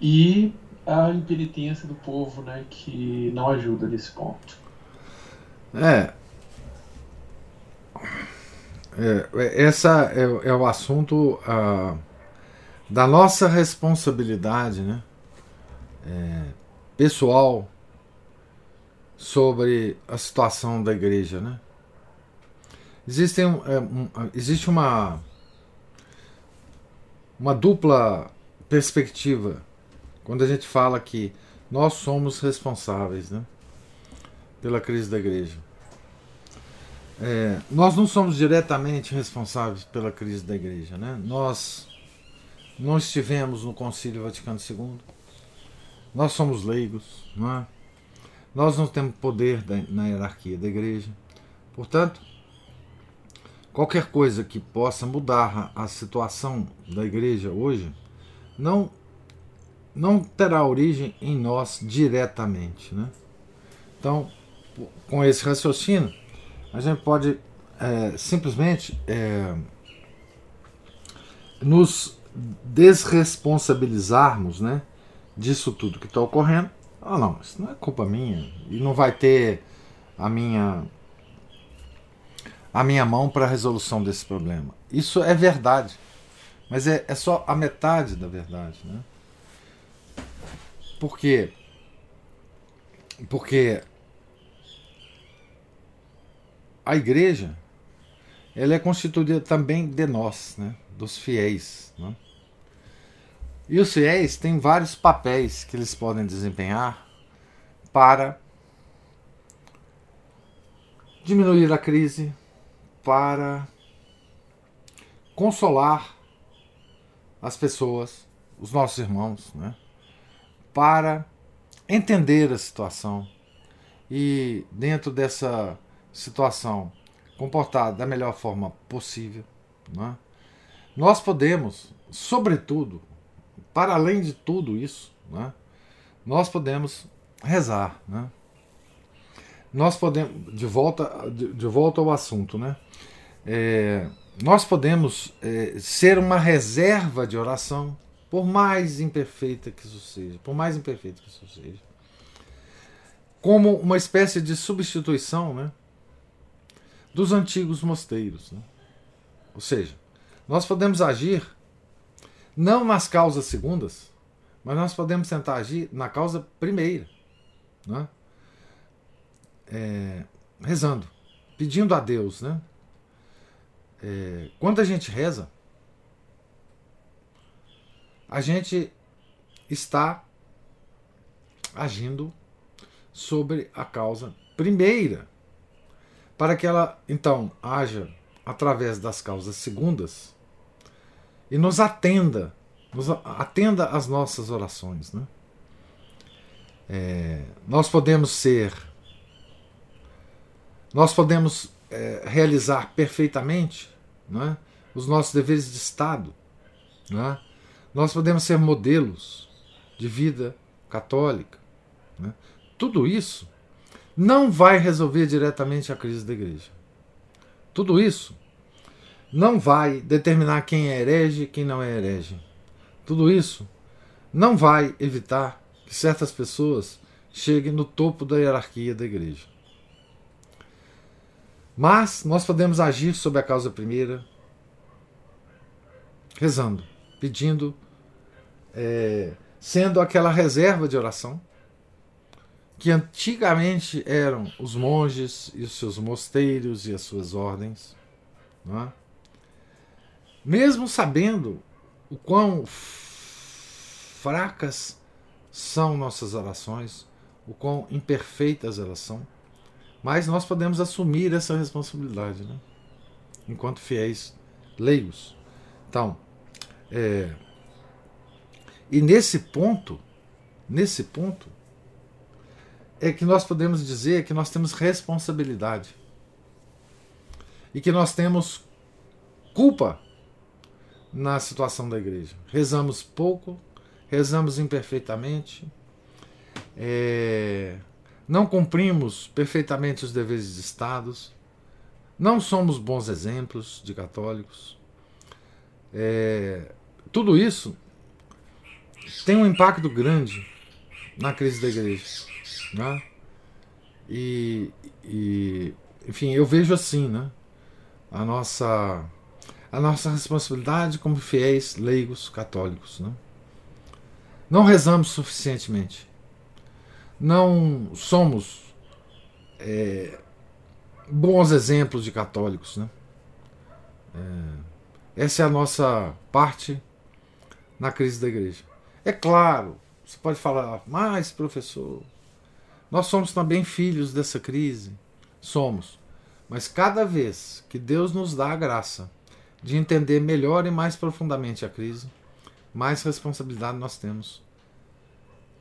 e a impenitência do povo, né, que não ajuda nesse ponto. É. é essa é, é, o assunto uh, da nossa responsabilidade, né, é, pessoal sobre a situação da igreja, né? Existem, é, um, existe uma, uma dupla perspectiva quando a gente fala que nós somos responsáveis né, pela crise da igreja. É, nós não somos diretamente responsáveis pela crise da igreja. Né? Nós não estivemos no Concílio Vaticano II. Nós somos leigos. Não é? Nós não temos poder na hierarquia da igreja. Portanto, qualquer coisa que possa mudar a situação da igreja hoje não não terá origem em nós diretamente, né? Então, com esse raciocínio, a gente pode é, simplesmente é, nos desresponsabilizarmos, né, disso tudo que está ocorrendo. Ah, não, isso não é culpa minha e não vai ter a minha a minha mão para a resolução desse problema. Isso é verdade, mas é, é só a metade da verdade. Né? Por quê? Porque a igreja ela é constituída também de nós, né? dos fiéis. Né? E os fiéis têm vários papéis que eles podem desempenhar para diminuir a crise, para consolar as pessoas, os nossos irmãos, né? Para entender a situação e, dentro dessa situação, comportar da melhor forma possível. Né? Nós podemos, sobretudo, para além de tudo isso, né? nós podemos rezar. Né? Nós podemos, de volta, de, de volta ao assunto, né? é, nós podemos é, ser uma reserva de oração, por mais imperfeita que isso seja, por mais imperfeito que isso seja, como uma espécie de substituição, né? dos antigos mosteiros. Né? Ou seja, nós podemos agir não nas causas segundas, mas nós podemos tentar agir na causa primeira. Né? É, rezando, pedindo a Deus. Né? É, quando a gente reza, a gente está agindo sobre a causa primeira, para que ela então haja através das causas segundas e nos atenda, nos atenda às nossas orações. Né? É, nós podemos ser, nós podemos é, realizar perfeitamente né, os nossos deveres de Estado. Né? Nós podemos ser modelos de vida católica. Né? Tudo isso não vai resolver diretamente a crise da igreja. Tudo isso não vai determinar quem é herege e quem não é herege. Tudo isso não vai evitar que certas pessoas cheguem no topo da hierarquia da igreja. Mas nós podemos agir sobre a causa primeira, rezando, pedindo, é, sendo aquela reserva de oração que antigamente eram os monges e os seus mosteiros e as suas ordens. É? Mesmo sabendo o quão fracas são nossas orações, o quão imperfeitas elas são, mas nós podemos assumir essa responsabilidade, né? enquanto fiéis leigos. Então, é, e nesse ponto, nesse ponto, é que nós podemos dizer que nós temos responsabilidade e que nós temos culpa na situação da igreja. Rezamos pouco, rezamos imperfeitamente, é, não cumprimos perfeitamente os deveres de Estado, não somos bons exemplos de católicos. É, tudo isso tem um impacto grande na crise da igreja. Né? E, e, enfim, eu vejo assim, né? A nossa a nossa responsabilidade como fiéis leigos católicos. Né? Não rezamos suficientemente. Não somos é, bons exemplos de católicos. Né? É, essa é a nossa parte na crise da igreja. É claro, você pode falar, mas professor, nós somos também filhos dessa crise. Somos. Mas cada vez que Deus nos dá a graça de entender melhor e mais profundamente a crise, mais responsabilidade nós temos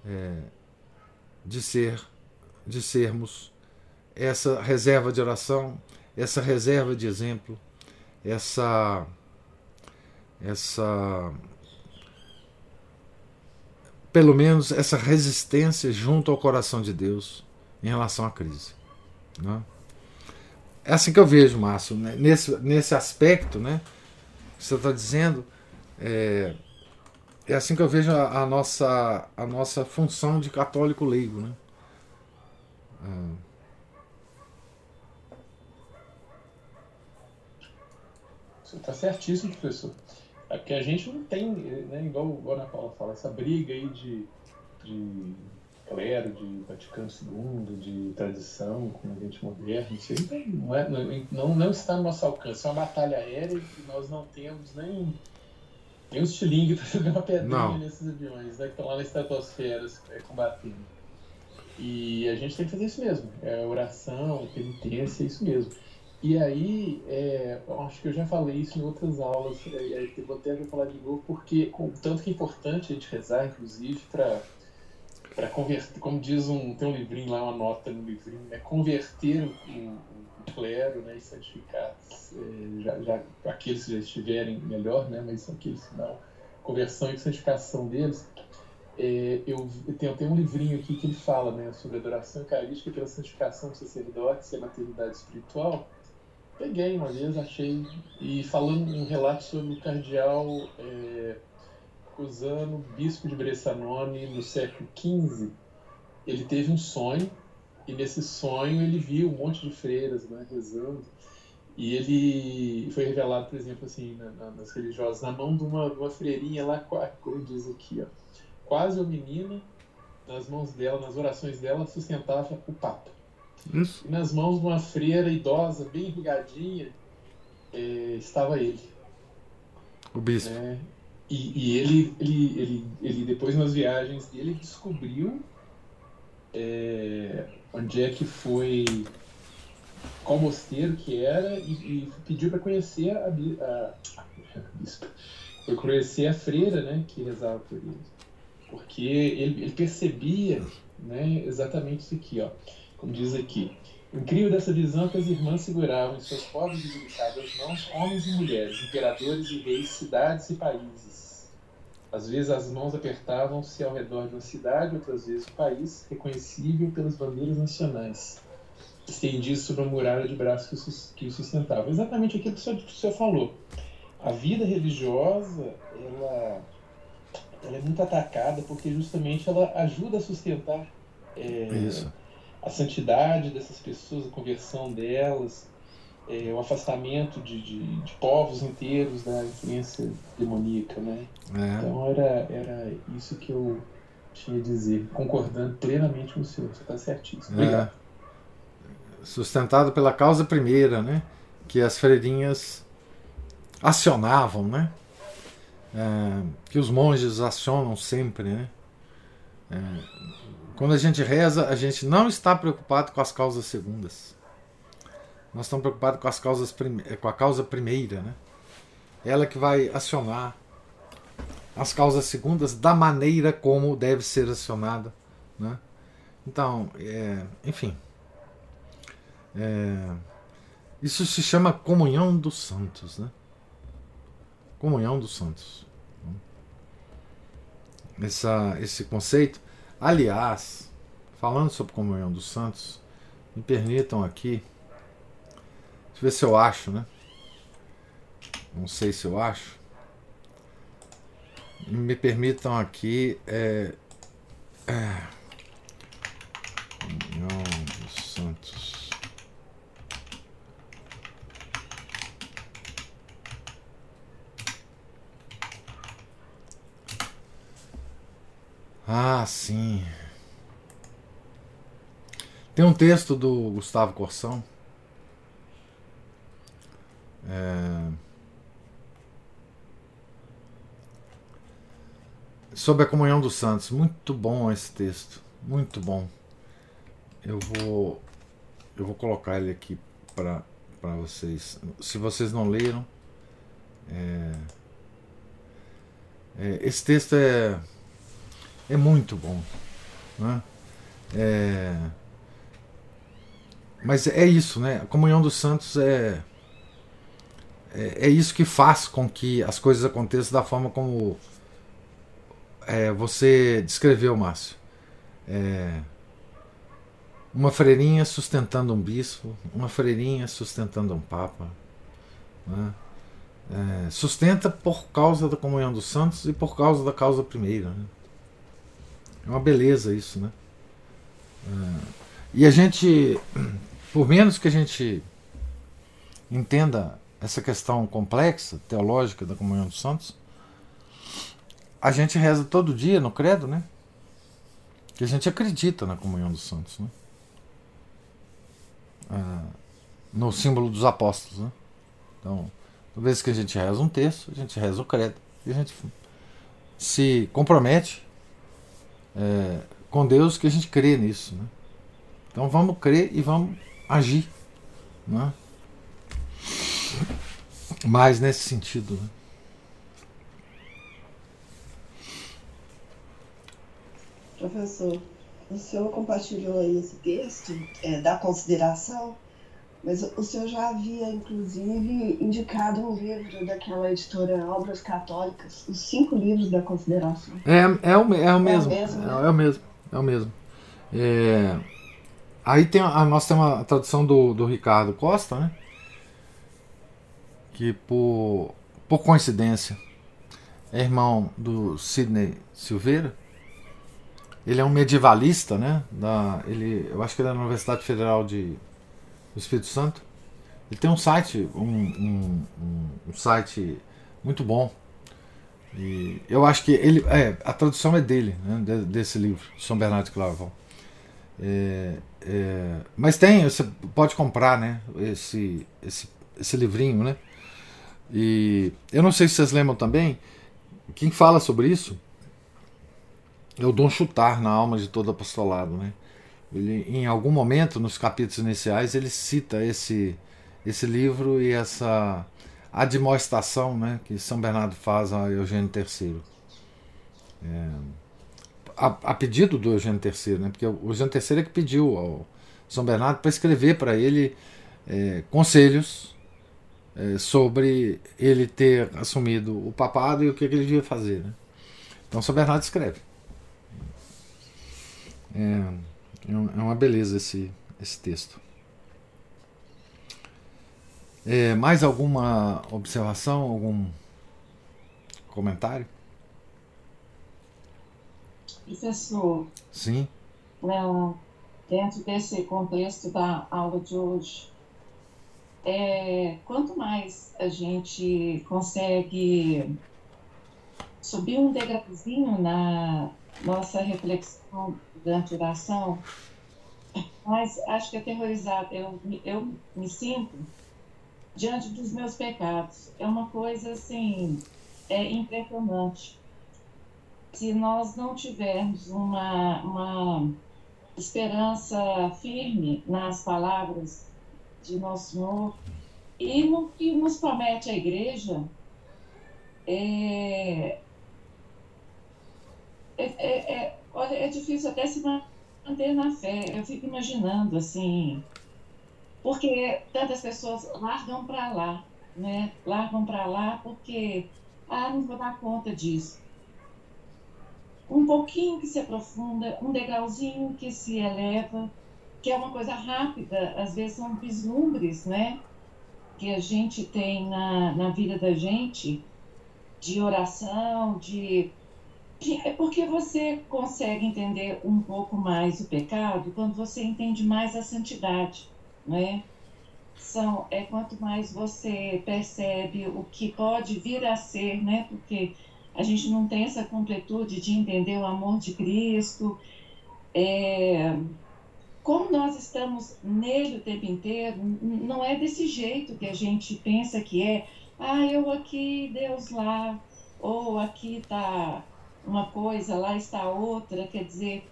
é, de ser, de sermos essa reserva de oração, essa reserva de exemplo, essa essa pelo menos essa resistência junto ao coração de Deus em relação à crise. Né? É assim que eu vejo, Márcio, né? nesse, nesse aspecto né, que você está dizendo, é, é assim que eu vejo a, a, nossa, a nossa função de católico leigo. Né? Ah. Você está certíssimo, professor. É porque a gente não tem, né, igual, igual a Ana Paula fala, essa briga aí de, de clero, de Vaticano II, de tradição com a gente moderno, isso aí não, é, não, não está no nosso alcance. É uma batalha aérea e nós não temos nem, nem um estilingue para jogar uma pedrinha não. nesses aviões né, que estão lá na estratosfera é, combatendo. E a gente tem que fazer isso mesmo. É oração, penitência, é isso mesmo. E aí, é, acho que eu já falei isso em outras aulas, e aí vou até falar de novo, porque tanto que é importante a gente rezar, inclusive, para para converter, como diz um, tem um livrinho lá, uma nota no livrinho, é converter o, o clero né, e santificar é, já, já, aqueles que já estiverem melhor, né, mas aqueles que não, conversão e santificação deles. É, eu, eu, tenho, eu tenho um livrinho aqui que ele fala né, sobre adoração eucarística pela santificação dos sacerdotes e a maternidade espiritual. Peguei uma vez, achei, e falando um relato sobre o cardeal é, Cusano, bispo de Bressanone, no século XV, ele teve um sonho, e nesse sonho ele viu um monte de freiras né, rezando, E ele foi revelado, por exemplo, assim, na, na, nas religiosas, na mão de uma, uma freirinha lá, como diz aqui, ó, quase o menino, nas mãos dela, nas orações dela, sustentava o Papa. Isso. E nas mãos de uma freira idosa, bem enrugadinha, é, estava ele. O bispo. É, e, e ele, ele, ele, ele, depois nas viagens dele, descobriu é, onde é que foi, qual mosteiro que era, e, e pediu para conhecer a, a, a, conhecer a freira né, que rezava por ele. Porque ele, ele percebia né, exatamente isso aqui, ó, como diz aqui. Incrível dessa visão que as irmãs seguravam em suas pobres e delicadas mãos homens e mulheres, imperadores e reis, cidades e países às vezes as mãos apertavam-se ao redor de uma cidade, outras vezes o país, reconhecível pelas bandeiras nacionais, estendido sobre uma muralha de braços que o sustentava. Exatamente aquilo que o senhor, que o senhor falou. A vida religiosa, ela, ela é muito atacada porque justamente ela ajuda a sustentar é, a santidade dessas pessoas, a conversão delas, é, o afastamento de, de, de, povos inteiros da influência demoníaca, né? É. Então era, era isso que eu tinha a dizer, concordando plenamente com o senhor, você está certíssimo. É. Sustentado pela causa primeira, né? Que as freirinhas acionavam, né? É, que os monges acionam sempre, né? Quando a gente reza, a gente não está preocupado com as causas segundas. Nós estamos preocupados com as causas com a causa primeira, né? Ela que vai acionar as causas segundas da maneira como deve ser acionada, né? Então, é, enfim, é, isso se chama comunhão dos santos, né? Comunhão dos santos. Essa, esse conceito. Aliás, falando sobre comunhão dos santos, me permitam aqui Deixa eu ver se eu acho, né? Não sei se eu acho. Me permitam aqui. É, é, União dos Santos. Ah, sim. Tem um texto do Gustavo Corsão é... Sobre a comunhão dos santos. Muito bom esse texto. Muito bom. Eu vou eu vou colocar ele aqui para vocês. Se vocês não leram, é, é, esse texto é, é muito bom. Né? É, mas é isso, né? A comunhão dos santos é é, é isso que faz com que as coisas aconteçam da forma como é, você descreveu, Márcio. É, uma freirinha sustentando um bispo, uma freirinha sustentando um papa. Né? É, sustenta por causa da comunhão dos santos e por causa da causa primeira. Né? É uma beleza isso, né? É, e a gente, por menos que a gente entenda essa questão complexa, teológica da comunhão dos santos, a gente reza todo dia no credo, né? Que a gente acredita na comunhão dos santos, né? Ah, no símbolo dos apóstolos, né? Então, toda vez que a gente reza um texto, a gente reza o credo e a gente se compromete é, com Deus que a gente crê nisso, né? Então vamos crer e vamos agir, né? mais nesse sentido. Né? Professor, o senhor compartilhou aí esse texto é, da consideração, mas o senhor já havia, inclusive, indicado um livro daquela editora Obras Católicas, os cinco livros da consideração. É, é, o, é o mesmo. É o mesmo, né? é, é, o mesmo. É o mesmo. É, aí tem a, nós temos a tradução do, do Ricardo Costa, né? que por, por coincidência é irmão do Sidney Silveira. Ele é um medievalista, né? Da, ele, eu acho que ele é da Universidade Federal de, Espírito Santo. Ele tem um site, um, um, um, site muito bom. E eu acho que ele, é, a tradução é dele, né, desse livro, São Bernardo Claraval. É, é, mas tem, você pode comprar, né, esse, esse, esse livrinho, né? E eu não sei se vocês lembram também, quem fala sobre isso é o Dom Chutar na alma de todo apostolado, né? Ele, em algum momento, nos capítulos iniciais, ele cita esse, esse livro e essa admoestação né, que São Bernardo faz a Eugênio III. É, a, a, pedido do Eugênio III, né, porque o Eugênio III é que pediu ao São Bernardo para escrever para ele é, conselhos é, sobre ele ter assumido o papado e o que, ele devia fazer. Né? Então São Bernardo escreve. É, é, é uma beleza esse, esse texto. É, mais alguma observação, algum comentário? Professor. Sim. Não, dentro desse contexto da aula de hoje, é, quanto mais a gente consegue subir um degrauzinho na nossa reflexão durante a oração, mais acho que aterrorizado eu, eu me sinto diante dos meus pecados. É uma coisa assim, é impressionante. Se nós não tivermos uma, uma esperança firme nas palavras de Nosso Senhor e no que nos promete a igreja, é, é, é, é, olha, é difícil até se manter na fé. Eu fico imaginando assim, porque tantas pessoas largam para lá, né? Largam para lá porque, ah, não vou dar conta disso. Um pouquinho que se aprofunda, um degrauzinho que se eleva, que é uma coisa rápida, às vezes são vislumbres, né? Que a gente tem na, na vida da gente, de oração, de é porque você consegue entender um pouco mais o pecado quando você entende mais a santidade né? São, é quanto mais você percebe o que pode vir a ser, né? Porque a gente não tem essa completude de entender o amor de Cristo. É, como nós estamos nele o tempo inteiro, não é desse jeito que a gente pensa que é. Ah, eu aqui, Deus lá, ou aqui está uma coisa, lá está outra. Quer dizer,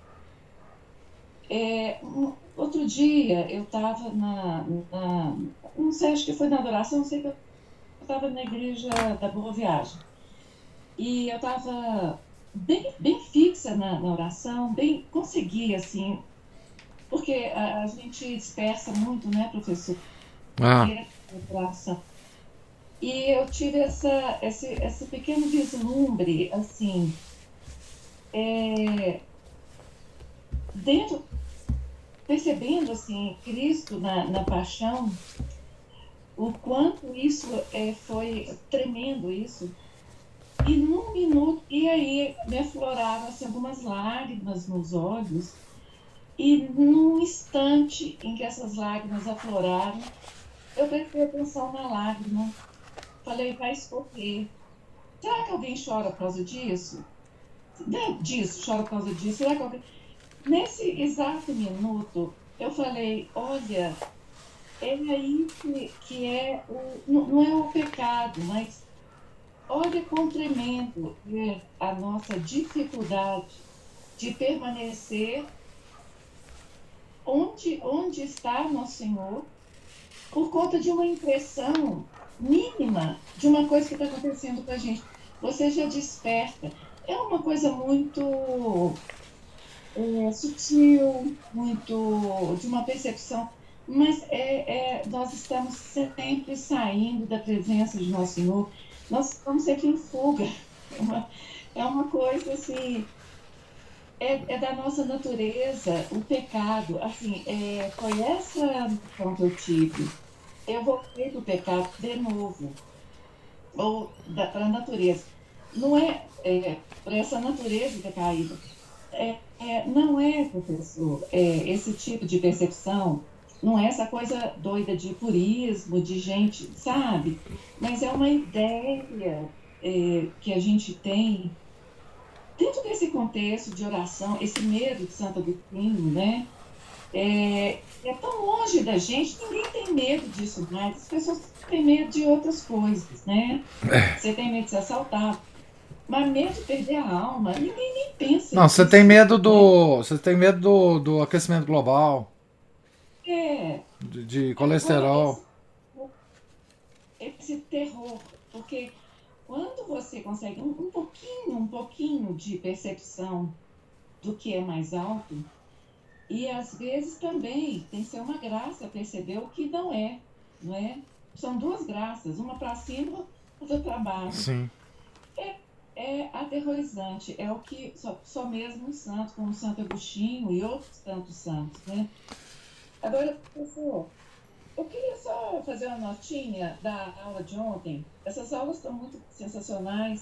é, Outro dia eu estava na, na, Não sei, acho que foi na adoração, não sei que eu estava na igreja da Boa Viagem. E eu estava bem, bem fixa na, na, oração, bem. Consegui, assim. Porque a, a gente dispersa muito, né, professor? Ah. E eu tive essa, esse, esse pequeno vislumbre, assim. É, dentro percebendo assim Cristo na, na paixão, o quanto isso é, foi tremendo isso. E num minuto, e aí me afloravam assim, algumas lágrimas nos olhos. E num instante em que essas lágrimas afloraram, eu prestei atenção na lágrima. Falei, vai escorrer. Será que alguém chora por causa disso? Não, disso, chora por causa disso. Nesse exato minuto, eu falei: olha, é aí que, que é o. Não é o pecado, mas olha quão tremendo é a nossa dificuldade de permanecer onde, onde está nosso Senhor por conta de uma impressão mínima de uma coisa que está acontecendo com a gente. Você já desperta. É uma coisa muito é, sutil, muito de uma percepção, mas é, é, nós estamos sempre saindo da presença de Nosso Senhor, nós estamos sempre em fuga. É uma, é uma coisa assim, é, é, da nossa natureza o pecado. Assim, é, foi essa que eu tive. Eu voltei para o pecado de novo, ou para a natureza. Não é, é para essa natureza decaída. É, é, não é, professor, é, esse tipo de percepção Não é essa coisa doida de purismo, de gente, sabe? Mas é uma ideia é, que a gente tem dentro desse contexto de oração, esse medo de Santo Agostinho, né? É, é, tão longe da gente, ninguém tem medo disso mais. As pessoas têm medo de outras coisas, né? É. Você tem medo de ser assaltado. Mas medo de perder a alma, ninguém nem pensa. Não, você tem medo do. Você tem medo do, do aquecimento global. É. De, de colesterol. Esse, esse, terror. Porque quando você consegue um, um pouquinho, um pouquinho de percepção do que é mais alto, e às vezes também tem que ser uma graça perceber o que não é, não é? São duas graças, uma para cima, outra para baixo. Sim. É, é aterrorizante, é o que só, só mesmo um santo, como Santo Agostinho e outros tantos santos, né? Agora, professor, eu queria só fazer uma notinha da aula de ontem. Essas aulas estão muito sensacionais.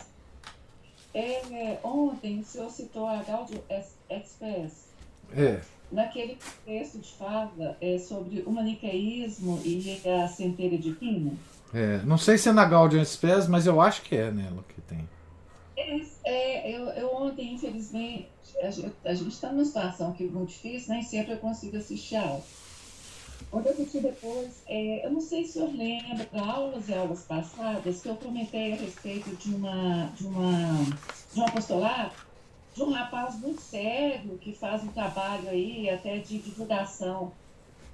É, ontem o senhor citou a Gaudio Express. É naquele texto de fala é, sobre o maniqueísmo e a centelha divina. É, não sei se é na Gaudium Spes, mas eu acho que é nela que tem. É, é eu, eu, ontem, infelizmente, a, gente está numa situação que é muito difícil, nem sempre eu consigo assistir a aula. Quando eu assisti depois, é, eu não sei se senhor lembra, aulas e aulas passadas, que eu comentei a respeito de uma, de uma, de um apostolado de um rapaz muito sério que faz um trabalho aí até de divulgação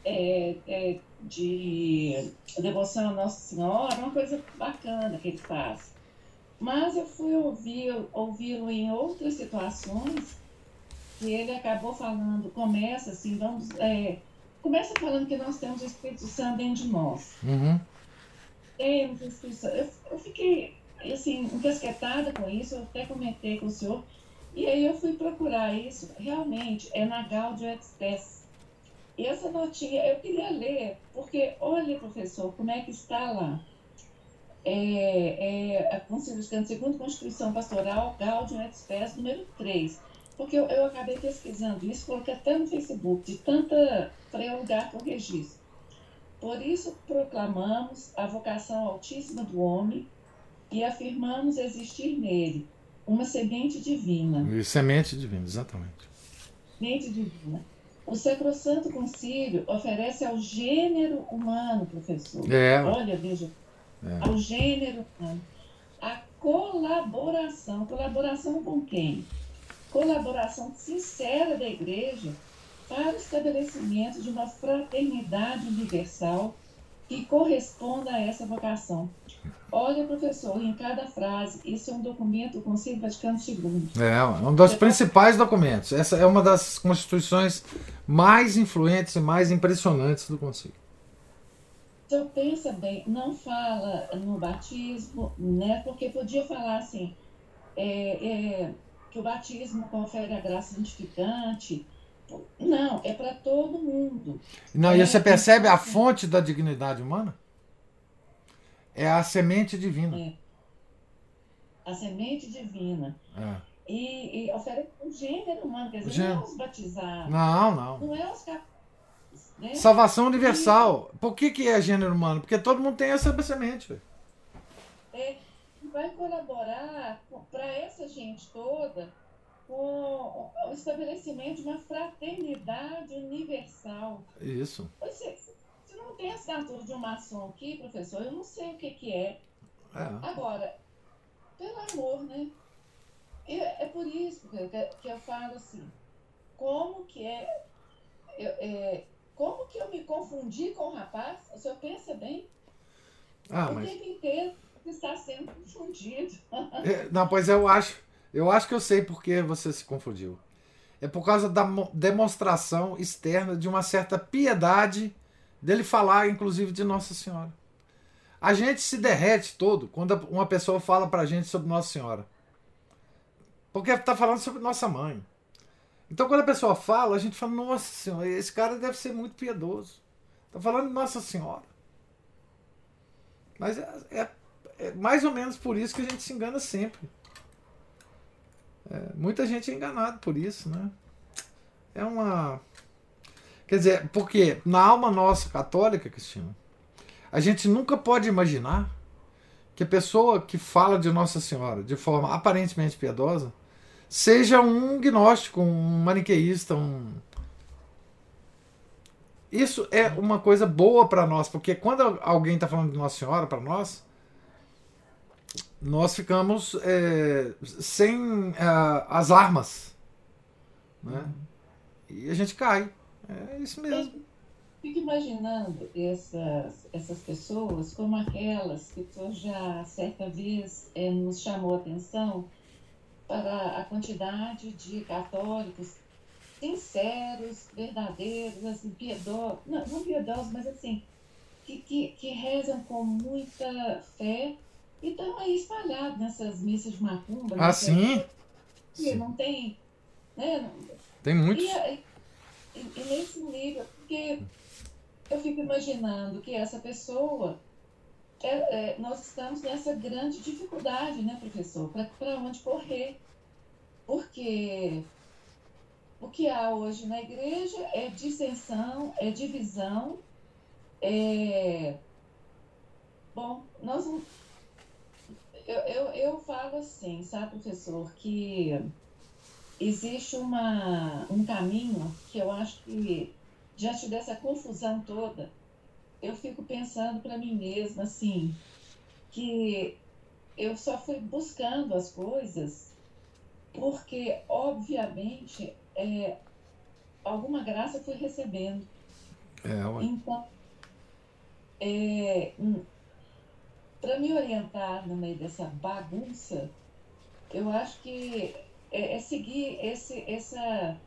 é, é, de devoção à Nossa Senhora, uma coisa bacana que ele faz. Mas eu fui ouvir, ouvi-lo em outras situações e ele acabou falando, começa assim, vamos, é, começa falando que nós temos o Espírito Santo dentro de nós. Uhum. Temos o Espírito Santo. Eu, eu fiquei assim, encasquetada com isso, eu até comentei com o senhor, e aí eu fui procurar isso, realmente, é na Gaudio Express. E essa notinha eu queria ler, porque olha, professor, como é que está lá. É, é a Conciliação segundo Constituição Pastoral, Gaudio Express, número 3. Porque eu, eu acabei pesquisando isso, coloquei até no Facebook, de tanta lugar o registro. Por isso proclamamos a vocação altíssima do homem e afirmamos existir nele uma semente divina. E semente divina, exatamente. Semente divina. O Sacrosanto Concílio oferece ao gênero humano, professor. É. Olha, veja. É. Ao gênero humano. A colaboração. Colaboração com quem? Colaboração sincera da igreja para o estabelecimento de uma fraternidade universal que corresponda a essa vocação. Olha, professor, em cada frase, isso é um documento do Conselho Vaticano II. É, um dos principais documentos. Essa é uma das constituições mais influentes e mais impressionantes do Conselho. Então, pensa bem, não fala no batismo, né? Porque podia falar assim, é, é, que o batismo confere a graça santificante. Não, é para todo mundo. Não, é, e você percebe a fonte da dignidade humana? É a semente divina. É. A semente divina. É. E, e oferece o gênero humano, quer dizer, Gê... não é os batizados. Não, não. Não é os né? Salvação universal. E... Por que, que é gênero humano? Porque todo mundo tem essa semente. É, vai colaborar para essa gente toda com o estabelecimento de uma fraternidade universal. Isso. Você, não tem assinatura de um maçom aqui, professor, eu não sei o que, que é. é. Agora, pelo amor, né? é por isso que, que eu falo assim, como que é, eu, é, como que eu me confundi com o rapaz? O senhor pensa bem? Ah, o mas... tempo inteiro está sendo confundido. É, não, pois eu acho, eu acho que eu sei por que você se confundiu. É por causa da demonstração externa de uma certa piedade dele falar, inclusive, de Nossa Senhora. A gente se derrete todo quando uma pessoa fala pra gente sobre Nossa Senhora. Porque está falando sobre nossa mãe. Então, quando a pessoa fala, a gente fala: Nossa Senhora, esse cara deve ser muito piedoso. Está falando Nossa Senhora. Mas é, é, é, mais ou menos por isso que a gente se engana sempre. É, muita gente é enganada por isso, né? É uma Quer dizer, porque na alma nossa católica, Cristina, a gente nunca pode imaginar que a pessoa que fala de Nossa Senhora de forma aparentemente piedosa seja um gnóstico, um maniqueísta, um. Isso é uma coisa boa para nós, porque quando alguém está falando de Nossa Senhora para nós, nós ficamos é, sem uh, as armas. Né? E a gente cai. É isso mesmo. Fico imaginando essas, essas pessoas como aquelas que tu já certa vez é, nos chamou a atenção para a quantidade de católicos sinceros, verdadeiros, assim, piedosos, não, não piedosos, mas assim, que, que, que rezam com muita fé e estão aí espalhados nessas missas de macumba. Ah, sim? Que não tem. Né? Tem muitos. E, e, e nesse nível, porque eu fico imaginando que essa pessoa é, é, nós estamos nessa grande dificuldade, né, professor? Para onde correr. Porque o que há hoje na igreja é dissensão, é divisão. É... Bom, nós não. Eu, eu, eu falo assim, sabe, professor, que existe uma, um caminho que eu acho que, diante dessa confusão toda, eu fico pensando para mim mesma, assim, que eu só fui buscando as coisas porque, obviamente, é, alguma graça fui recebendo. É, então, é, hum, para me orientar no meio dessa bagunça, eu acho que é, é seguir esse, essa,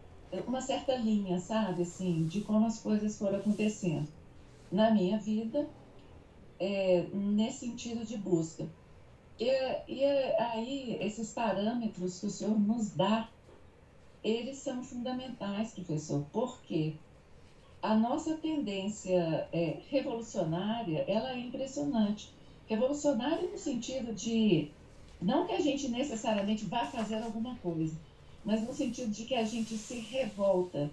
uma certa linha, sabe, assim, de como as coisas foram acontecendo na minha vida, é, nesse sentido de busca. E, e aí, esses parâmetros que o senhor nos dá, eles são fundamentais, professor, porque a nossa tendência é, revolucionária, ela é impressionante. Revolucionária no sentido de, não que a gente necessariamente vá fazer alguma coisa, mas no sentido de que a gente se revolta.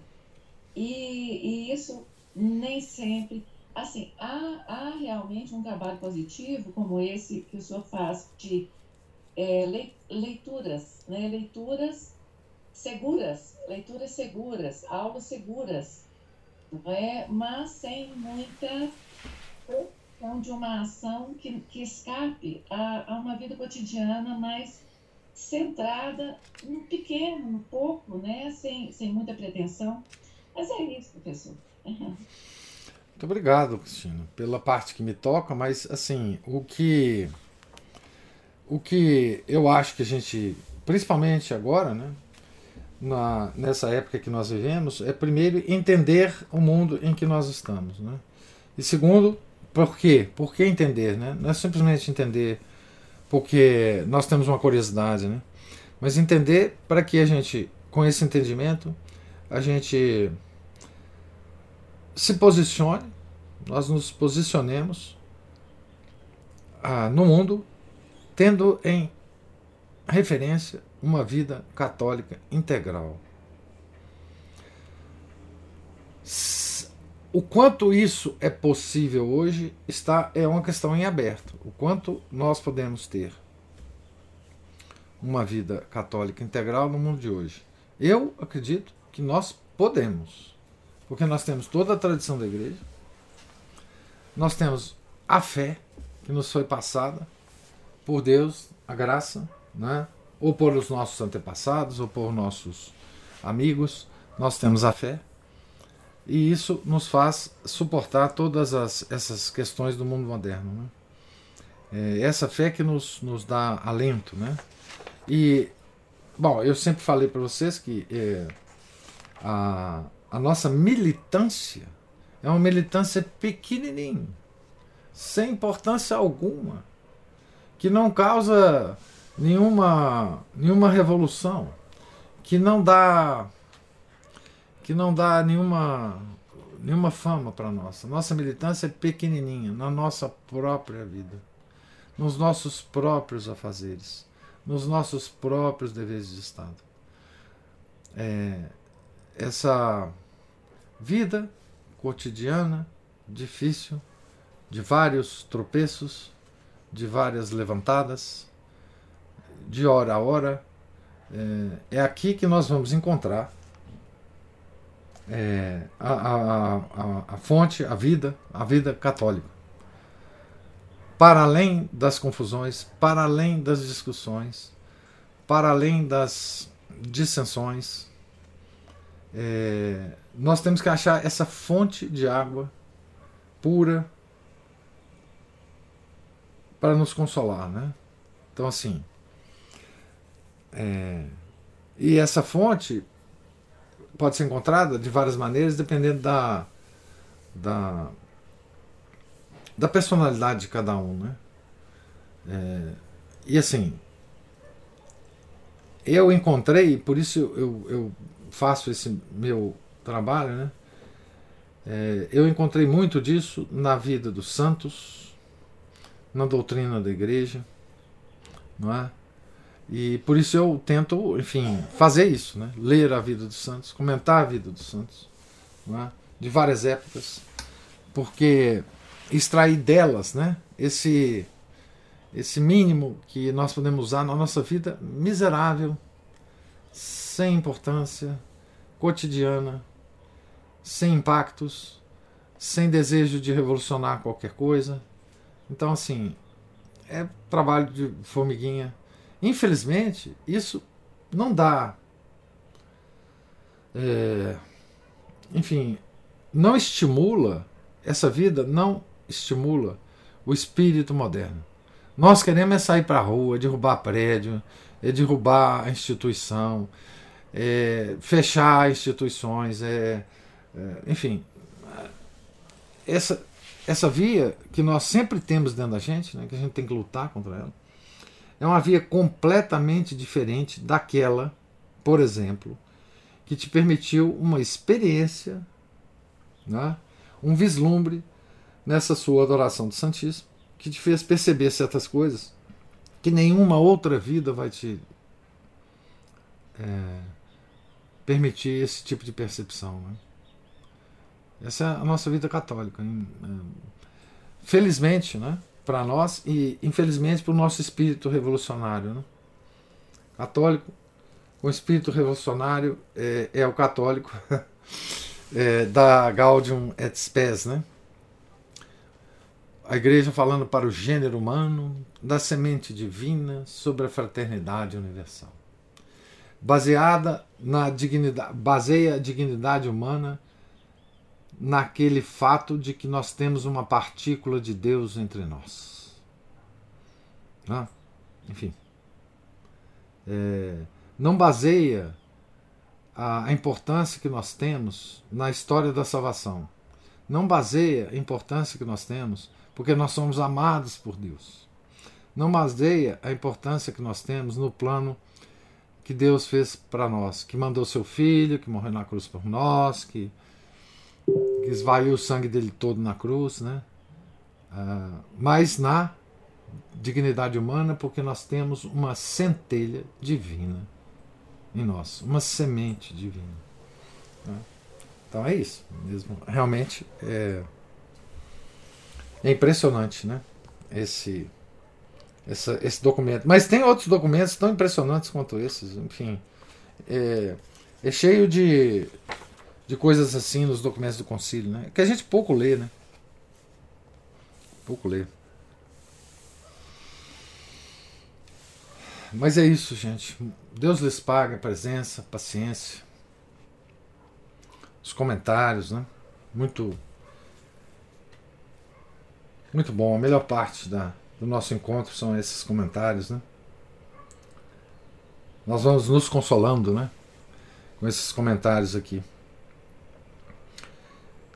E, e isso nem sempre assim, há, há realmente um trabalho positivo como esse que o senhor faz de é, leituras, né? leituras seguras, leituras seguras, aulas seguras, é? mas sem muita questão de uma ação que, que escape a, a uma vida cotidiana mais centrada no pequeno, no pouco, né? sem, sem muita pretensão. Mas é isso, professor. Muito obrigado, Cristina, pela parte que me toca, mas assim, o que o que eu acho que a gente, principalmente agora, né, na, nessa época que nós vivemos, é primeiro entender o mundo em que nós estamos, né? E segundo, por quê? Por que entender, né? Não é simplesmente entender porque nós temos uma curiosidade, né? Mas entender para que a gente, com esse entendimento, a gente se posicione, nós nos posicionemos ah, no mundo tendo em referência uma vida católica integral. O quanto isso é possível hoje está é uma questão em aberto. O quanto nós podemos ter uma vida católica integral no mundo de hoje. Eu acredito que nós podemos. Porque nós temos toda a tradição da igreja, nós temos a fé que nos foi passada por Deus, a graça, né? ou por os nossos antepassados, ou por nossos amigos, nós temos a fé. E isso nos faz suportar todas as, essas questões do mundo moderno. Né? É essa fé que nos, nos dá alento. Né? E, bom, eu sempre falei para vocês que é, a, a nossa militância é uma militância pequenininha, sem importância alguma, que não causa nenhuma, nenhuma revolução, que não dá que não dá nenhuma nenhuma fama para nós. Nossa militância é pequenininha na nossa própria vida, nos nossos próprios afazeres, nos nossos próprios deveres de Estado. É, essa vida cotidiana, difícil, de vários tropeços, de várias levantadas, de hora a hora. É, é aqui que nós vamos encontrar é, a, a, a, a fonte, a vida, a vida católica. Para além das confusões, para além das discussões, para além das dissensões, é, nós temos que achar essa fonte de água pura para nos consolar, né? Então assim, é, e essa fonte pode ser encontrada de várias maneiras, dependendo da, da, da personalidade de cada um. Né? É, e assim, eu encontrei, por isso eu, eu faço esse meu trabalho, né? É, eu encontrei muito disso na vida dos santos, na doutrina da igreja, não é? E por isso eu tento, enfim, fazer isso, né? ler a vida dos santos, comentar a vida dos santos, é? de várias épocas, porque extrair delas né? esse, esse mínimo que nós podemos usar na nossa vida miserável, sem importância, cotidiana, sem impactos, sem desejo de revolucionar qualquer coisa. Então, assim, é trabalho de formiguinha Infelizmente, isso não dá. É, enfim, não estimula, essa vida não estimula o espírito moderno. Nós queremos é sair para a rua, derrubar prédio, é derrubar a instituição, é fechar instituições, é, é, enfim. Essa, essa via que nós sempre temos dentro da gente, né, que a gente tem que lutar contra ela, é uma via completamente diferente daquela, por exemplo, que te permitiu uma experiência, né, um vislumbre nessa sua adoração do Santíssimo, que te fez perceber certas coisas que nenhuma outra vida vai te é, permitir esse tipo de percepção. Né? Essa é a nossa vida católica. É, felizmente, né? para nós e, infelizmente, para o nosso espírito revolucionário. Né? Católico, o espírito revolucionário é, é o católico é, da Gaudium et Spes, né? A igreja falando para o gênero humano, da semente divina sobre a fraternidade universal. Baseada na dignidade, baseia a dignidade humana naquele fato de que nós temos uma partícula de Deus entre nós. Ah, enfim. É, não baseia a, a importância que nós temos na história da salvação. Não baseia a importância que nós temos porque nós somos amados por Deus. Não baseia a importância que nós temos no plano que Deus fez para nós, que mandou seu filho, que morreu na cruz por nós, que que esvaiu o sangue dele todo na cruz, né? Uh, mas na dignidade humana, porque nós temos uma centelha divina em nós, uma semente divina. Né? Então é isso mesmo. Realmente é, é impressionante, né? Esse, essa, esse documento. Mas tem outros documentos tão impressionantes quanto esses. Enfim, é, é cheio de de coisas assim nos documentos do concílio, né? Que a gente pouco lê, né? Pouco lê. Mas é isso, gente. Deus lhes pague a presença, paciência, os comentários, né? Muito, muito bom. A melhor parte da, do nosso encontro são esses comentários, né? Nós vamos nos consolando, né? Com esses comentários aqui.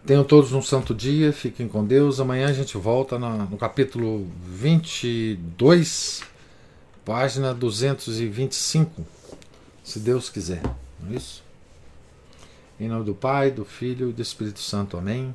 Tenham todos um santo dia, fiquem com Deus. Amanhã a gente volta no, capítulo 22, página 225, se Deus quiser. Não é isso? Em nome do Pai, do Filho e do Espírito Santo. Amém.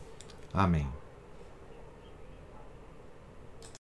Amém.